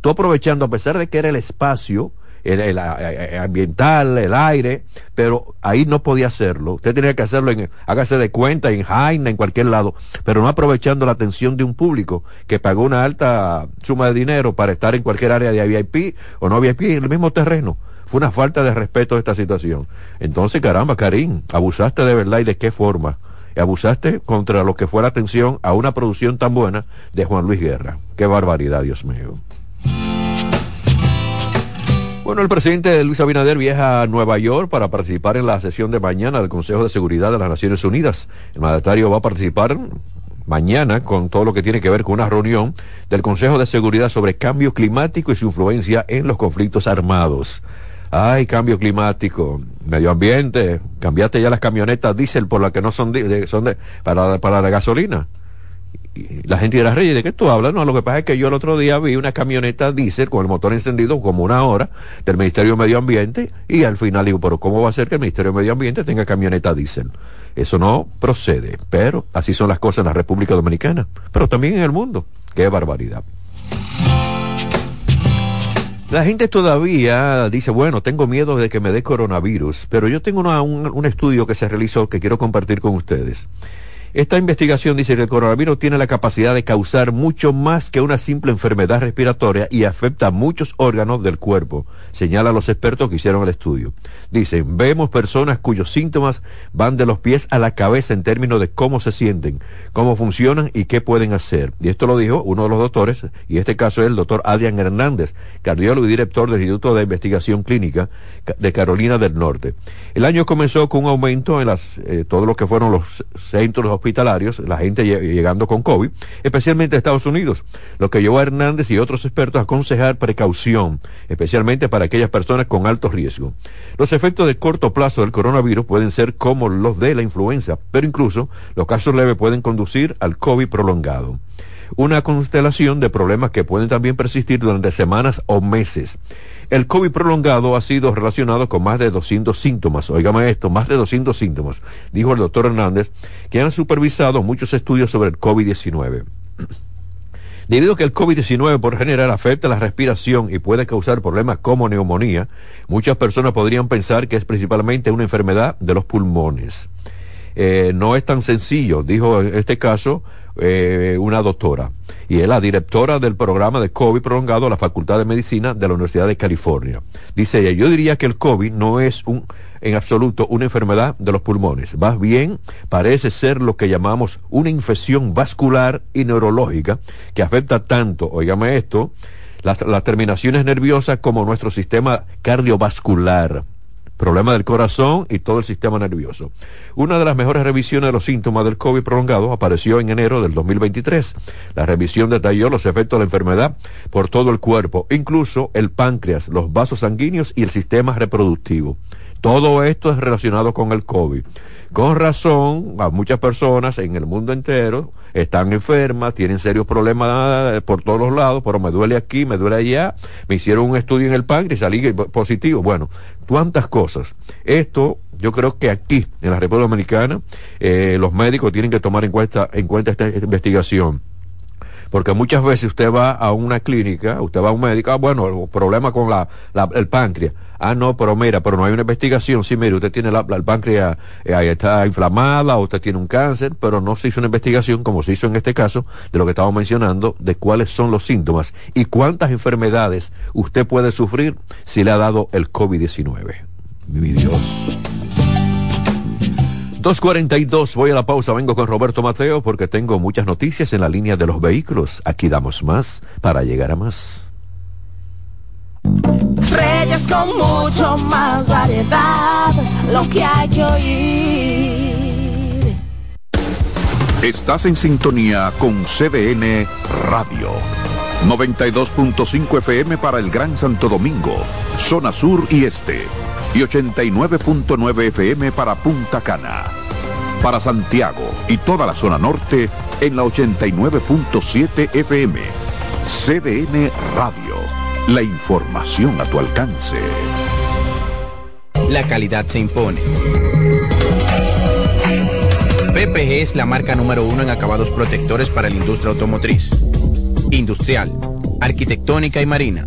[SPEAKER 5] Tú aprovechando, a pesar de que era el espacio, el, ambiental, el aire, pero ahí no podía hacerlo. Usted tenía que hacerlo en, hágase de cuenta, en Jaina, en cualquier lado, pero no aprovechando la atención de un público que pagó una alta suma de dinero para estar en cualquier área de VIP o no VIP en el mismo terreno. Fue una falta de respeto a esta situación. Entonces, caramba, Karim, abusaste de verdad y de qué forma abusaste contra lo que fue la atención a una producción tan buena de Juan Luis Guerra. Qué barbaridad, Dios mío. Bueno, el presidente Luis Abinader viaja a Nueva York para participar en la sesión de mañana del Consejo de Seguridad de las Naciones Unidas. El mandatario va a participar mañana con todo lo que tiene que ver con una reunión del Consejo de Seguridad sobre cambio climático y su influencia en los conflictos armados. Ay, cambio climático, medio ambiente, cambiaste ya las camionetas diésel por las que no son de, son de, para, para la gasolina la gente dirá, Reyes, ¿de qué tú hablas? No, lo que pasa es que yo el otro día vi una camioneta diésel con el motor encendido como una hora del Ministerio de Medio Ambiente y al final digo, pero ¿cómo va a ser que el Ministerio de Medio Ambiente tenga camioneta diésel? Eso no procede, pero así son las cosas en la República Dominicana, pero también en el mundo. ¡Qué barbaridad! La gente todavía dice, bueno, tengo miedo de que me dé coronavirus, pero yo tengo un, un estudio que se realizó que quiero compartir con ustedes. Esta investigación dice que el coronavirus tiene la capacidad de causar mucho más que una simple enfermedad respiratoria y afecta a muchos órganos del cuerpo, señala los expertos que hicieron el estudio. Dicen, vemos personas cuyos síntomas van de los pies a la cabeza en términos de cómo se sienten, cómo funcionan y qué pueden hacer. Y esto lo dijo uno de los doctores, y este caso es el doctor Adrián Hernández, cardiólogo y director del Instituto de Investigación Clínica de Carolina del Norte. El año comenzó con un aumento en las, eh, todo lo que fueron los centros hospitalarios, la gente llegando con COVID, especialmente a Estados Unidos, lo que llevó a Hernández y otros expertos a aconsejar precaución, especialmente para aquellas personas con alto riesgo. Los efectos de corto plazo del coronavirus pueden ser como los de la influenza, pero incluso los casos leves pueden conducir al COVID prolongado una constelación de problemas que pueden también persistir durante semanas o meses. El COVID prolongado ha sido relacionado con más de 200 síntomas. Óigame esto, más de 200 síntomas, dijo el doctor Hernández, que han supervisado muchos estudios sobre el COVID-19. Debido a que el COVID-19 por general afecta la respiración y puede causar problemas como neumonía, muchas personas podrían pensar que es principalmente una enfermedad de los pulmones. Eh, no es tan sencillo, dijo en este caso eh, una doctora, y es la directora del programa de COVID prolongado a la Facultad de Medicina de la Universidad de California. Dice ella, yo diría que el COVID no es un, en absoluto una enfermedad de los pulmones, más bien parece ser lo que llamamos una infección vascular y neurológica que afecta tanto, oígame esto, las terminaciones nerviosas como nuestro sistema cardiovascular problema del corazón y todo el sistema nervioso. Una de las mejores revisiones de los síntomas del COVID prolongado apareció en enero del 2023. La revisión detalló los efectos de la enfermedad por todo el cuerpo, incluso el páncreas, los vasos sanguíneos y el sistema reproductivo. Todo esto es relacionado con el COVID. Con razón, a muchas personas en el mundo entero están enfermas, tienen serios problemas por todos los lados, pero me duele aquí, me duele allá, me hicieron un estudio en el páncreas y salí positivo. Bueno, cuántas cosas. Esto, yo creo que aquí, en la República Dominicana, eh, los médicos tienen que tomar en cuenta, en cuenta esta investigación porque muchas veces usted va a una clínica, usted va a un médico, ah, bueno, problema con la, el páncreas. Ah, no, pero mira, pero no hay una investigación. Sí, mire, usted tiene la, el páncreas, eh, está inflamada, usted tiene un cáncer, pero no se hizo una investigación, como se hizo en este caso, de lo que estamos mencionando, de cuáles son los síntomas y cuántas enfermedades usted puede sufrir si le ha dado el COVID-19. Mi Dios. 2.42, voy a la pausa, vengo con Roberto Mateo porque tengo muchas noticias en la línea de los vehículos. Aquí damos más para llegar a más.
[SPEAKER 4] Reyes con mucho más variedad, lo que hay que oír.
[SPEAKER 3] Estás en sintonía con CDN Radio. 92.5 FM para el Gran Santo Domingo, zona sur y este y 89.9 FM para Punta Cana. Para Santiago y toda la zona norte en la 89.7 FM. CDN Radio. La información a tu alcance.
[SPEAKER 12] La calidad se impone. PPG es la marca número uno en acabados protectores para la industria automotriz, industrial, arquitectónica y marina.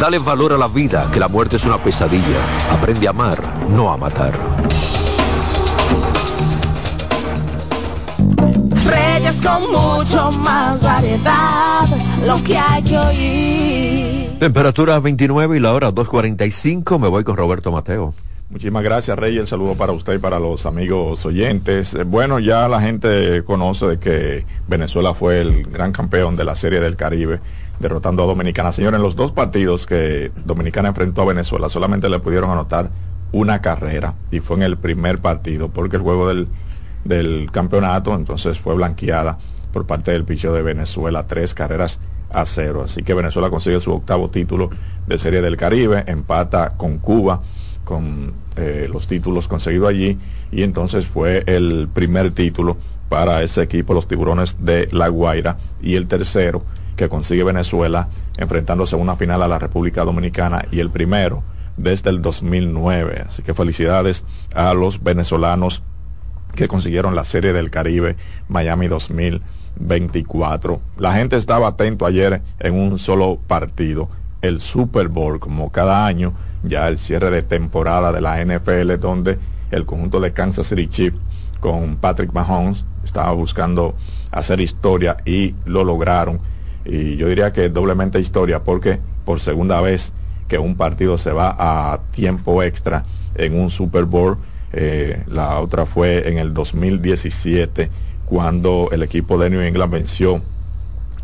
[SPEAKER 5] Dale valor a la vida, que la muerte es una pesadilla. Aprende a amar, no a matar.
[SPEAKER 4] Reyes con mucho más variedad, lo que hay que oír.
[SPEAKER 5] Temperatura 29 y la hora 2.45. Me voy con Roberto Mateo.
[SPEAKER 15] Muchísimas gracias, Rey. El saludo para usted y para los amigos oyentes. Eh, bueno, ya la gente conoce de que Venezuela fue el gran campeón de la Serie del Caribe, derrotando a Dominicana. Señores, en los dos partidos que Dominicana enfrentó a Venezuela, solamente le pudieron anotar una carrera y fue en el primer partido, porque el juego del, del campeonato entonces fue blanqueada por parte del picho de Venezuela, tres carreras a cero. Así que Venezuela consigue su octavo título de Serie del Caribe, empata con Cuba con eh, los títulos conseguidos allí y entonces fue el primer título para ese equipo, los tiburones de La Guaira, y el tercero que consigue Venezuela enfrentándose a una final a la República Dominicana y el primero desde el 2009. Así que felicidades a los venezolanos que consiguieron la Serie del Caribe Miami 2024. La gente estaba atento ayer en un solo partido, el Super Bowl, como cada año ya el cierre de temporada de la NFL donde el conjunto de Kansas City Chiefs con Patrick Mahomes estaba buscando hacer historia y lo lograron. Y yo diría que doblemente historia porque por segunda vez que un partido se va a tiempo extra en un Super Bowl, eh, la otra fue en el 2017 cuando el equipo de New England venció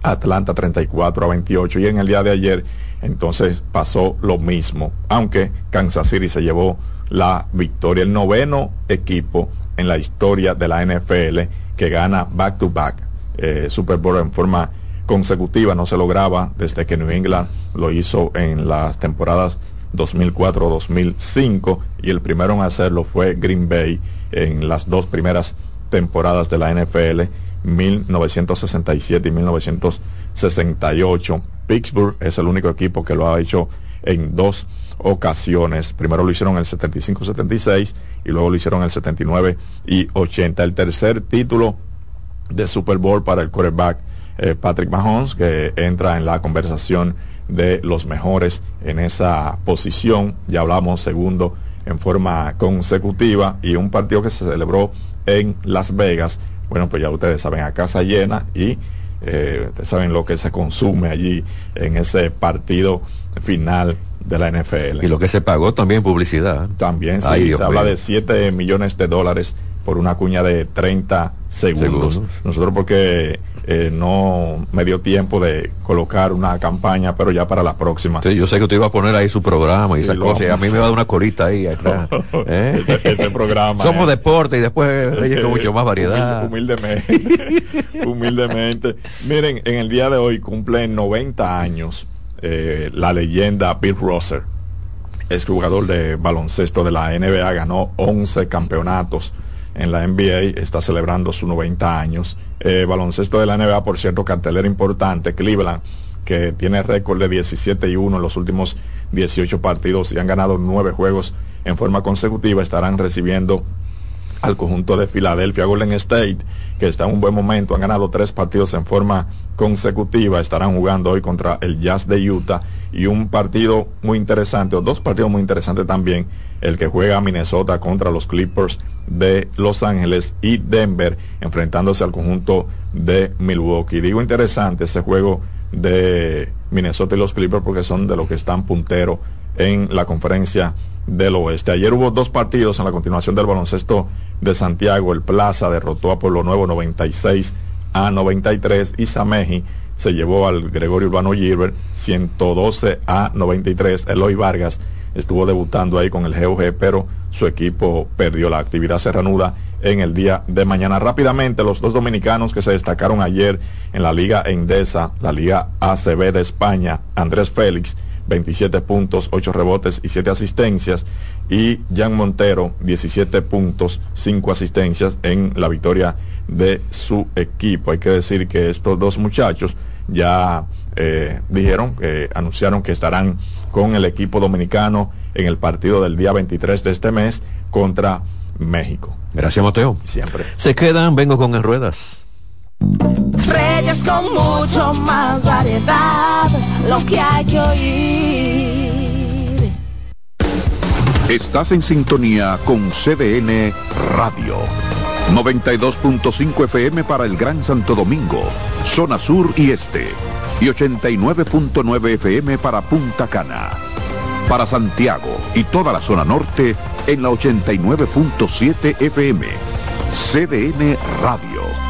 [SPEAKER 15] Atlanta 34 a 28 y en el día de ayer entonces pasó lo mismo, aunque Kansas City se llevó la victoria, el noveno equipo en la historia de la NFL que gana back to back eh, Super Bowl en forma consecutiva, no se lograba desde que New England lo hizo en las temporadas 2004-2005 y el primero en hacerlo fue Green Bay en las dos primeras temporadas de la NFL 1967 y 1968 Pittsburgh es el único equipo que lo ha hecho en dos ocasiones. Primero lo hicieron en el 75-76 y luego lo hicieron en el 79 y 80. El tercer título de Super Bowl para el quarterback eh, Patrick Mahomes, que entra en la conversación de los mejores en esa posición. Ya hablamos segundo en forma consecutiva y un partido que se celebró en Las Vegas. Bueno, pues ya ustedes saben, a casa llena y eh, ustedes saben lo que se consume allí en ese partido final de la NFL.
[SPEAKER 5] Y lo que se pagó también publicidad.
[SPEAKER 15] También, sí, se habla de 7 millones de dólares por una cuña de 30 segundos. Nosotros porque eh, no me dio tiempo de colocar una campaña, pero ya para la próxima.
[SPEAKER 5] Sí, yo sé que usted iba a poner ahí su programa y esas cosas, y a mí me va a dar una corita ahí atrás.
[SPEAKER 15] ¿eh? este, este, programa.
[SPEAKER 5] Somos deporte y después Reyes con mucho más variedad.
[SPEAKER 15] Humildemente. humildemente. Miren, en el día de hoy cumplen 90 años eh, la leyenda Bill Rosser. Es jugador de baloncesto de la NBA, ganó 11 campeonatos en la NBA, está celebrando sus 90 años. Eh, baloncesto de la NBA, por cierto, cartelera importante, Cleveland, que tiene récord de 17 y 1 en los últimos 18 partidos y han ganado 9 juegos en forma consecutiva, estarán recibiendo al conjunto de Filadelfia Golden State, que está en un buen momento, han ganado tres partidos en forma consecutiva, estarán jugando hoy contra el Jazz de Utah y un partido muy interesante, o dos partidos muy interesantes también, el que juega Minnesota contra los Clippers de Los Ángeles y Denver enfrentándose al conjunto de Milwaukee. Digo interesante ese juego de Minnesota y los Clippers porque son de los que están punteros en la conferencia del oeste. Ayer hubo dos partidos en la continuación del baloncesto de Santiago. El Plaza derrotó a Pueblo Nuevo 96 a 93 y Sameji se llevó al Gregorio Urbano Gilbert 112 a 93. Eloy Vargas estuvo debutando ahí con el GOG, pero su equipo perdió. La actividad se reanuda en el día de mañana. Rápidamente, los dos dominicanos que se destacaron ayer en la Liga Endesa, la Liga ACB de España, Andrés Félix, 27 puntos, 8 rebotes y 7 asistencias, y Jan Montero, 17 puntos, 5 asistencias en la victoria de su equipo. Hay que decir que estos dos muchachos ya eh, dijeron, eh, anunciaron que estarán con el equipo dominicano en el partido del día 23 de este mes contra México.
[SPEAKER 5] Gracias, Mateo.
[SPEAKER 15] Siempre.
[SPEAKER 5] Se quedan, vengo con en ruedas.
[SPEAKER 4] Reyes con mucho más variedad, lo que hay que oír.
[SPEAKER 3] Estás en sintonía con CDN Radio. 92.5 FM para el Gran Santo Domingo, zona sur y este. Y 89.9 FM para Punta Cana. Para Santiago y toda la zona norte en la 89.7 FM. CDN Radio.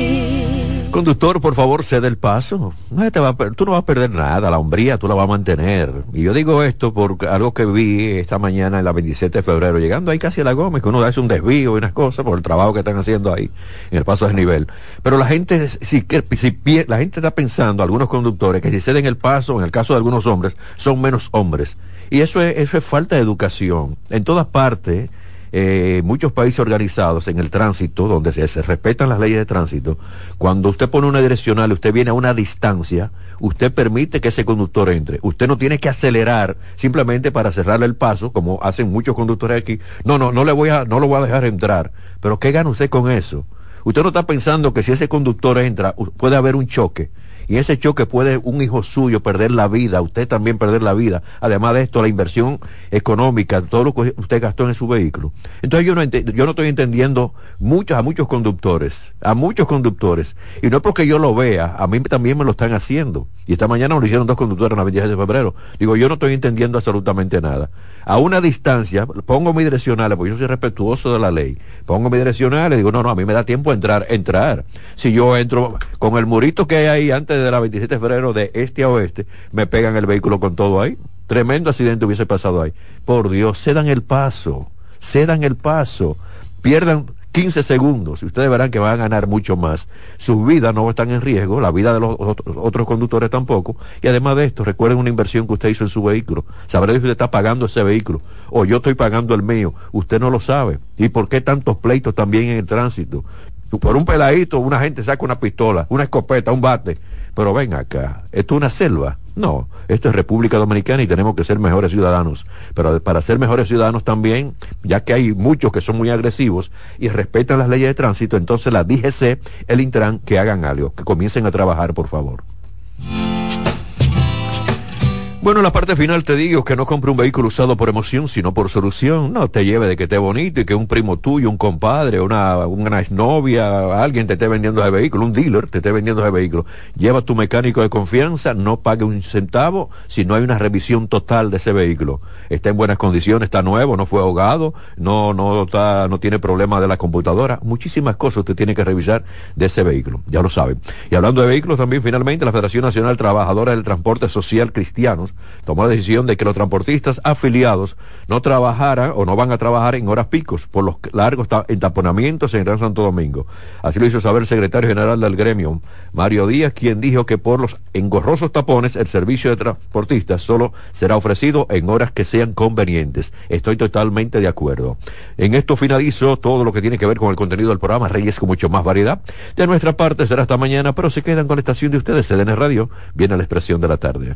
[SPEAKER 5] Conductor, por favor, cede el paso. No te va tú no vas a perder nada, la hombría tú la vas a mantener. Y yo digo esto por algo que vi esta mañana en la 27 de febrero, llegando ahí casi a la Gómez, que uno hace un desvío y unas cosas por el trabajo que están haciendo ahí en el paso de nivel. Pero la gente, si, si, la gente está pensando, algunos conductores, que si ceden el paso, en el caso de algunos hombres, son menos hombres. Y eso es, eso es falta de educación. En todas partes, eh, muchos países organizados en el tránsito, donde se, respetan las leyes de tránsito, cuando usted pone una direccional, usted viene a una distancia, usted permite que ese conductor entre. Usted no tiene que acelerar simplemente para cerrarle el paso, como hacen muchos conductores aquí. No, no, no le voy a, no lo voy a dejar entrar. Pero ¿qué gana usted con eso? Usted no está pensando que si ese conductor entra, puede haber un choque y ese choque puede un hijo suyo perder la vida, usted también perder la vida. Además de esto, la inversión económica, todo lo que usted gastó en su vehículo. Entonces yo no, yo no estoy entendiendo muchos, a muchos conductores, a muchos conductores. Y no es porque yo lo vea, a mí también me lo están haciendo. Y esta mañana me lo hicieron dos conductores en la 26 de febrero. Digo, yo no estoy entendiendo absolutamente nada. A una distancia, pongo mi direccional, porque yo soy respetuoso de la ley. Pongo mi direccional y digo, no, no, a mí me da tiempo entrar, entrar. Si yo entro con el murito que hay ahí antes de la 27 de febrero de este a oeste, me pegan el vehículo con todo ahí. Tremendo accidente hubiese pasado ahí. Por Dios, cedan el paso, cedan el paso, pierdan 15 segundos y ustedes verán que van a ganar mucho más. Sus vidas no están en riesgo, la vida de los otros conductores tampoco. Y además de esto, recuerden una inversión que usted hizo en su vehículo. Sabrá si usted está pagando ese vehículo o yo estoy pagando el mío. Usted no lo sabe. ¿Y por qué tantos pleitos también en el tránsito? Por un peladito, una gente saca una pistola, una escopeta, un bate pero ven acá, ¿esto es una selva? No, esto es República Dominicana y tenemos que ser mejores ciudadanos. Pero para ser mejores ciudadanos también, ya que hay muchos que son muy agresivos y respetan las leyes de tránsito, entonces la DGC, el Intran, que hagan algo, que comiencen a trabajar, por favor. Bueno, en la parte final te digo que no compre un vehículo usado por emoción, sino por solución. No te lleve de que esté bonito y que un primo tuyo, un compadre, una, una exnovia, alguien te esté vendiendo ese vehículo, un dealer te esté vendiendo ese vehículo. Lleva tu mecánico de confianza, no pague un centavo si no hay una revisión total de ese vehículo. Está en buenas condiciones, está nuevo, no fue ahogado, no, no está, no tiene problema de la computadora. Muchísimas cosas usted tiene que revisar de ese vehículo. Ya lo saben. Y hablando de vehículos también, finalmente, la Federación Nacional Trabajadora del Transporte Social Cristianos Tomó la decisión de que los transportistas afiliados no trabajaran o no van a trabajar en horas picos por los largos entaponamientos en Gran Santo Domingo. Así lo hizo saber el secretario general del gremio, Mario Díaz, quien dijo que por los engorrosos tapones el servicio de transportistas solo será ofrecido en horas que sean convenientes. Estoy totalmente de acuerdo. En esto finalizo todo lo que tiene que ver con el contenido del programa Reyes con mucho más variedad. De nuestra parte será hasta mañana, pero se quedan con la estación de ustedes, CDN Radio. Viene la expresión de la tarde.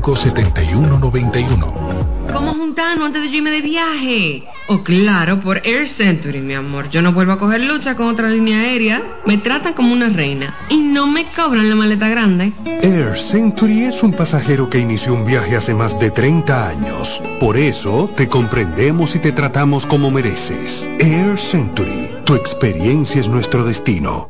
[SPEAKER 16] 7191.
[SPEAKER 17] ¿Cómo juntarnos antes de yo irme de viaje? Oh, claro, por Air Century, mi amor. Yo no vuelvo a coger lucha con otra línea aérea. Me tratan como una reina y no me cobran la maleta grande.
[SPEAKER 18] Air Century es un pasajero que inició un viaje hace más de 30 años. Por eso te comprendemos y te tratamos como mereces. Air Century, tu experiencia es nuestro destino.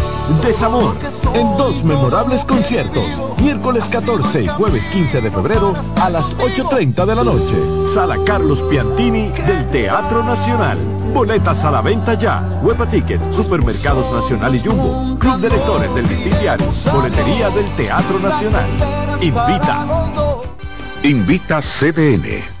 [SPEAKER 19] Desamor, en dos memorables conciertos, miércoles 14 y jueves 15 de febrero a las 8.30 de la noche. Sala Carlos Piantini del Teatro Nacional. Boletas a la venta ya. Huepa Ticket, Supermercados Nacional y Jumbo. Club de Lectores del Diario. Boletería del Teatro Nacional. Invita.
[SPEAKER 3] Invita CDN.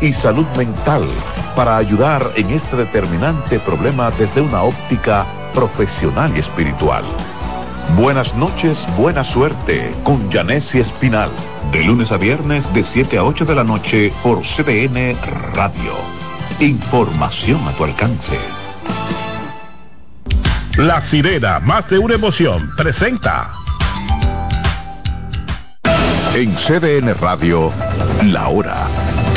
[SPEAKER 3] y salud mental para ayudar en este determinante problema desde una óptica profesional y espiritual. Buenas noches, buena suerte con Janessi Espinal. De lunes a viernes de 7 a 8 de la noche por CDN Radio. Información a tu alcance.
[SPEAKER 19] La sirena, más de una emoción, presenta.
[SPEAKER 3] En CDN Radio, la hora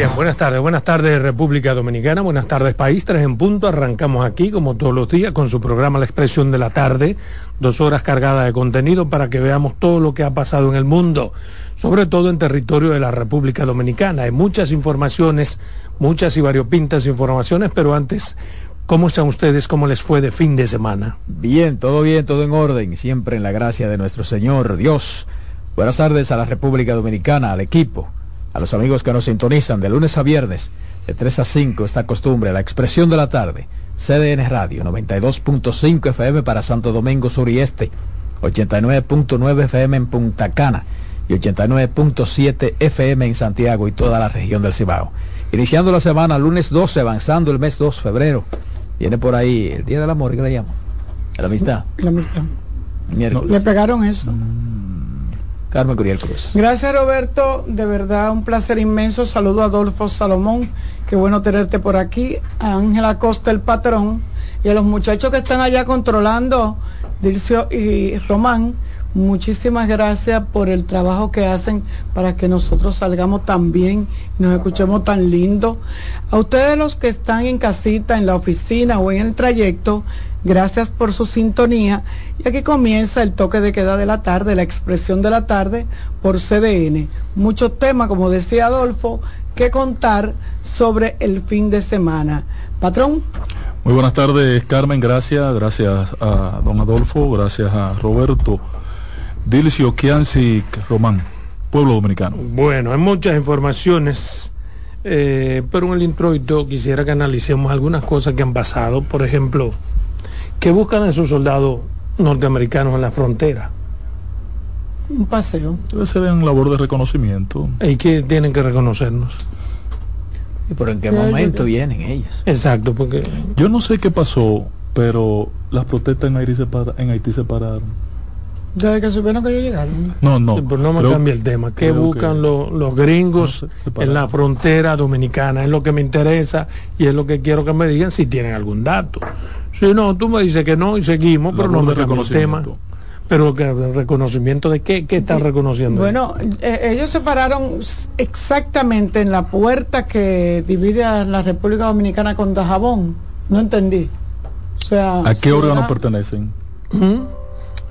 [SPEAKER 20] Bien, buenas tardes, buenas tardes República Dominicana, buenas tardes país, tres en punto, arrancamos aquí como todos los días con su programa La Expresión de la Tarde, dos horas cargadas de contenido para que veamos todo lo que ha pasado en el mundo, sobre todo en territorio de la República Dominicana. Hay muchas informaciones, muchas y variopintas informaciones, pero antes, ¿cómo están ustedes? ¿Cómo les fue de fin de semana?
[SPEAKER 21] Bien, todo bien, todo en orden, siempre en la gracia de nuestro Señor Dios. Buenas tardes a la República Dominicana, al equipo a los amigos que nos sintonizan de lunes a viernes, de 3 a 5, esta costumbre, la expresión de la tarde, CDN Radio, 92.5 FM para Santo Domingo Sur y Este, 89.9 FM en Punta Cana y 89.7 FM en Santiago y toda la región del Cibao. Iniciando la semana, lunes 12, avanzando el mes 2, febrero. Viene por ahí el Día del Amor, ¿qué le llamo? La amistad.
[SPEAKER 22] La amistad.
[SPEAKER 21] Miércoles.
[SPEAKER 22] Le pegaron eso.
[SPEAKER 21] Carmen Curiel Cruz.
[SPEAKER 22] Gracias Roberto, de verdad un placer inmenso. Saludo a Adolfo Salomón, qué bueno tenerte por aquí. A Ángela Costa, el patrón, y a los muchachos que están allá controlando, Dircio y Román. Muchísimas gracias por el trabajo que hacen para que nosotros salgamos tan bien nos escuchemos tan lindo. A ustedes los que están en casita, en la oficina o en el trayecto, gracias por su sintonía. Y aquí comienza el toque de queda de la tarde, la expresión de la tarde por CDN. Muchos temas, como decía Adolfo, que contar sobre el fin de semana. Patrón.
[SPEAKER 23] Muy buenas tardes, Carmen. Gracias. Gracias a don Adolfo. Gracias a Roberto. Dilcio Kianci Román, pueblo dominicano.
[SPEAKER 20] Bueno, hay muchas informaciones, eh, pero en el introito quisiera que analicemos algunas cosas que han pasado. Por ejemplo, ¿qué buscan esos soldados norteamericanos en la frontera?
[SPEAKER 22] Un paseo.
[SPEAKER 23] Debe ser en labor de reconocimiento.
[SPEAKER 20] ¿Y qué tienen que reconocernos?
[SPEAKER 21] ¿Y por en qué momento vienen ellos?
[SPEAKER 20] Exacto, porque...
[SPEAKER 23] Yo no sé qué pasó, pero las protestas en Haití se, para, en Haití se pararon.
[SPEAKER 22] Desde que supieron que yo llegaron.
[SPEAKER 23] No, no.
[SPEAKER 20] Sí, pero no me
[SPEAKER 23] creo-
[SPEAKER 20] cambie el tema. ¿Qué buscan
[SPEAKER 23] que-
[SPEAKER 20] los, los gringos
[SPEAKER 23] No sé, se
[SPEAKER 20] en la frontera dominicana? Es lo que me interesa y es lo que quiero que me digan si tienen algún dato. Si no, tú me dices que no y seguimos, pero no me cambie el tema. Pero que reconocimiento de qué, qué están reconociendo.
[SPEAKER 22] Bueno, eh, ellos se pararon exactamente en la puerta que divide a la República Dominicana con Dajabón. No entendí. O sea,
[SPEAKER 23] ¿A qué
[SPEAKER 22] si
[SPEAKER 23] órgano
[SPEAKER 22] era-
[SPEAKER 23] pertenecen?
[SPEAKER 20] Ujú.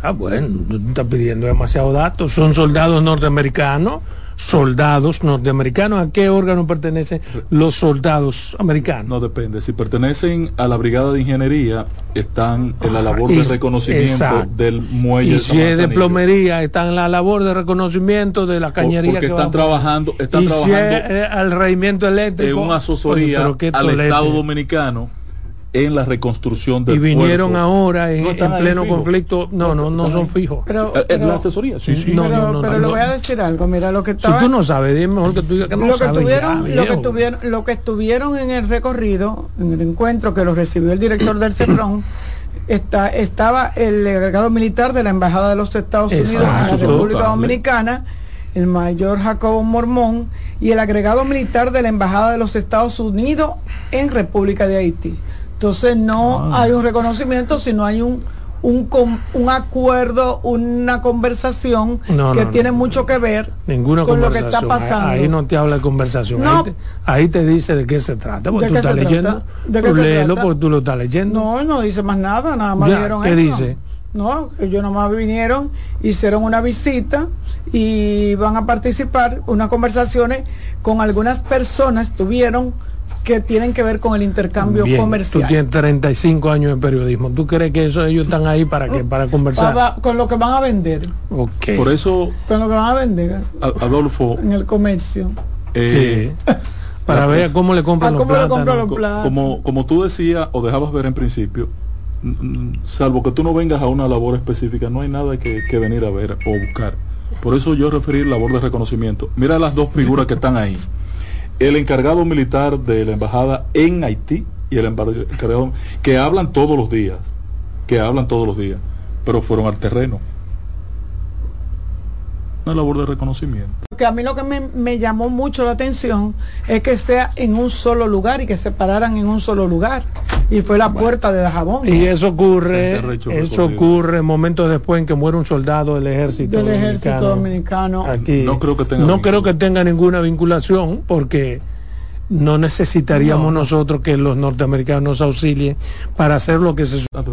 [SPEAKER 20] Ah, bueno, tú estás pidiendo demasiados datos. Son soldados norteamericanos, soldados norteamericanos. ¿A qué órgano pertenecen los soldados americanos?
[SPEAKER 23] No depende. Si pertenecen a la Brigada de Ingeniería, están en la labor de reconocimiento
[SPEAKER 20] exacto.
[SPEAKER 23] del muelle.
[SPEAKER 20] Y
[SPEAKER 23] de
[SPEAKER 20] si es de plomería, están en la labor de reconocimiento de la cañería
[SPEAKER 23] porque
[SPEAKER 20] que
[SPEAKER 23] están trabajando, están
[SPEAKER 20] y
[SPEAKER 23] trabajando
[SPEAKER 20] si es eh, al regimiento eléctrico.
[SPEAKER 23] en una asesoría al. Estado Dominicano en la reconstrucción del
[SPEAKER 20] y vinieron
[SPEAKER 23] puerto.
[SPEAKER 20] ahora en,
[SPEAKER 23] No
[SPEAKER 20] pleno conflicto. No, no, no son fijos.
[SPEAKER 22] Pero,
[SPEAKER 23] Eh, eh,
[SPEAKER 22] pero-
[SPEAKER 23] la asesoría, sí, sí.
[SPEAKER 20] No,
[SPEAKER 22] pero,
[SPEAKER 20] no, no,
[SPEAKER 22] pero
[SPEAKER 20] no,
[SPEAKER 22] le
[SPEAKER 20] no.
[SPEAKER 22] voy a decir algo, mira, lo que
[SPEAKER 20] Si
[SPEAKER 22] estaba...
[SPEAKER 20] tú no sabes, dime mejor que tú digas que no
[SPEAKER 22] lo que
[SPEAKER 20] sabes.
[SPEAKER 22] tuvieron,
[SPEAKER 20] ya,
[SPEAKER 22] lo que tuvieron, lo que estuvieron en el recorrido, en el encuentro que lo recibió el director del CEPRON, está, estaba el agregado militar de la Embajada de los Estados Unidos en la. República
[SPEAKER 23] Total.
[SPEAKER 22] Dominicana, el mayor Jacobo Mormón, y el agregado militar de la Embajada de los Estados Unidos en República de Haití. Entonces no
[SPEAKER 23] Ah.
[SPEAKER 22] hay un reconocimiento, sino hay un un, com- un acuerdo, una conversación
[SPEAKER 20] No,
[SPEAKER 22] que
[SPEAKER 20] no,
[SPEAKER 22] tiene
[SPEAKER 20] no.
[SPEAKER 22] mucho que ver
[SPEAKER 20] Ninguna
[SPEAKER 22] con lo que
[SPEAKER 20] conversación.
[SPEAKER 22] está pasando.
[SPEAKER 20] Ahí no te habla de conversación. Ahí, te, ahí te dice de qué se trata. Porque
[SPEAKER 22] ¿De
[SPEAKER 20] tú estás leyendo.
[SPEAKER 22] ¿De
[SPEAKER 20] Tú léelo porque tú lo estás leyendo.
[SPEAKER 22] No, no dice más nada, nada más
[SPEAKER 20] Ya,
[SPEAKER 22] dijeron
[SPEAKER 20] ¿qué
[SPEAKER 22] eso.
[SPEAKER 20] dice?
[SPEAKER 22] No, ellos nomás vinieron, hicieron una visita y van a participar unas conversaciones con algunas personas, tuvieron que tienen que ver con el intercambio
[SPEAKER 20] Bien,
[SPEAKER 22] comercial.
[SPEAKER 20] Tú tienes 35 años de periodismo. ¿Tú crees que eso ellos están ahí para qué? Para conversar.
[SPEAKER 22] Con lo que van a vender,
[SPEAKER 20] Ok.
[SPEAKER 23] Por eso,
[SPEAKER 22] con lo que van a vender
[SPEAKER 23] Adolfo,
[SPEAKER 22] en el comercio.
[SPEAKER 23] eh,
[SPEAKER 20] Sí. Para ver
[SPEAKER 23] cosa-
[SPEAKER 20] cómo le compran los
[SPEAKER 22] cómo le compran
[SPEAKER 20] plátanos.
[SPEAKER 22] los plátanos.
[SPEAKER 23] como, como tú decías o dejabas ver en principio, salvo que tú no vengas a una labor específica, no hay nada que, que venir a ver o buscar. Por eso yo referí labor de reconocimiento. Mira las dos figuras que están ahí. El encargado militar de la embajada en Haití y el encargado que hablan todos los días, que hablan todos los días, pero fueron al terreno. Una labor de reconocimiento.
[SPEAKER 22] que a mí lo que me, me llamó mucho la atención es que sea en un solo lugar y que se pararan en un solo lugar. Y fue la puerta de Dajabón.
[SPEAKER 20] Y eso ocurre, eso
[SPEAKER 23] recorrido.
[SPEAKER 20] ocurre momentos después en que muere un soldado del ejército
[SPEAKER 22] del ejército dominicano.
[SPEAKER 20] Aquí.
[SPEAKER 23] No creo que tenga
[SPEAKER 20] no creo que tenga ninguna vinculación porque no necesitaríamos
[SPEAKER 22] No, no.
[SPEAKER 20] nosotros que los norteamericanos nos auxilien para hacer lo que se
[SPEAKER 23] Ah,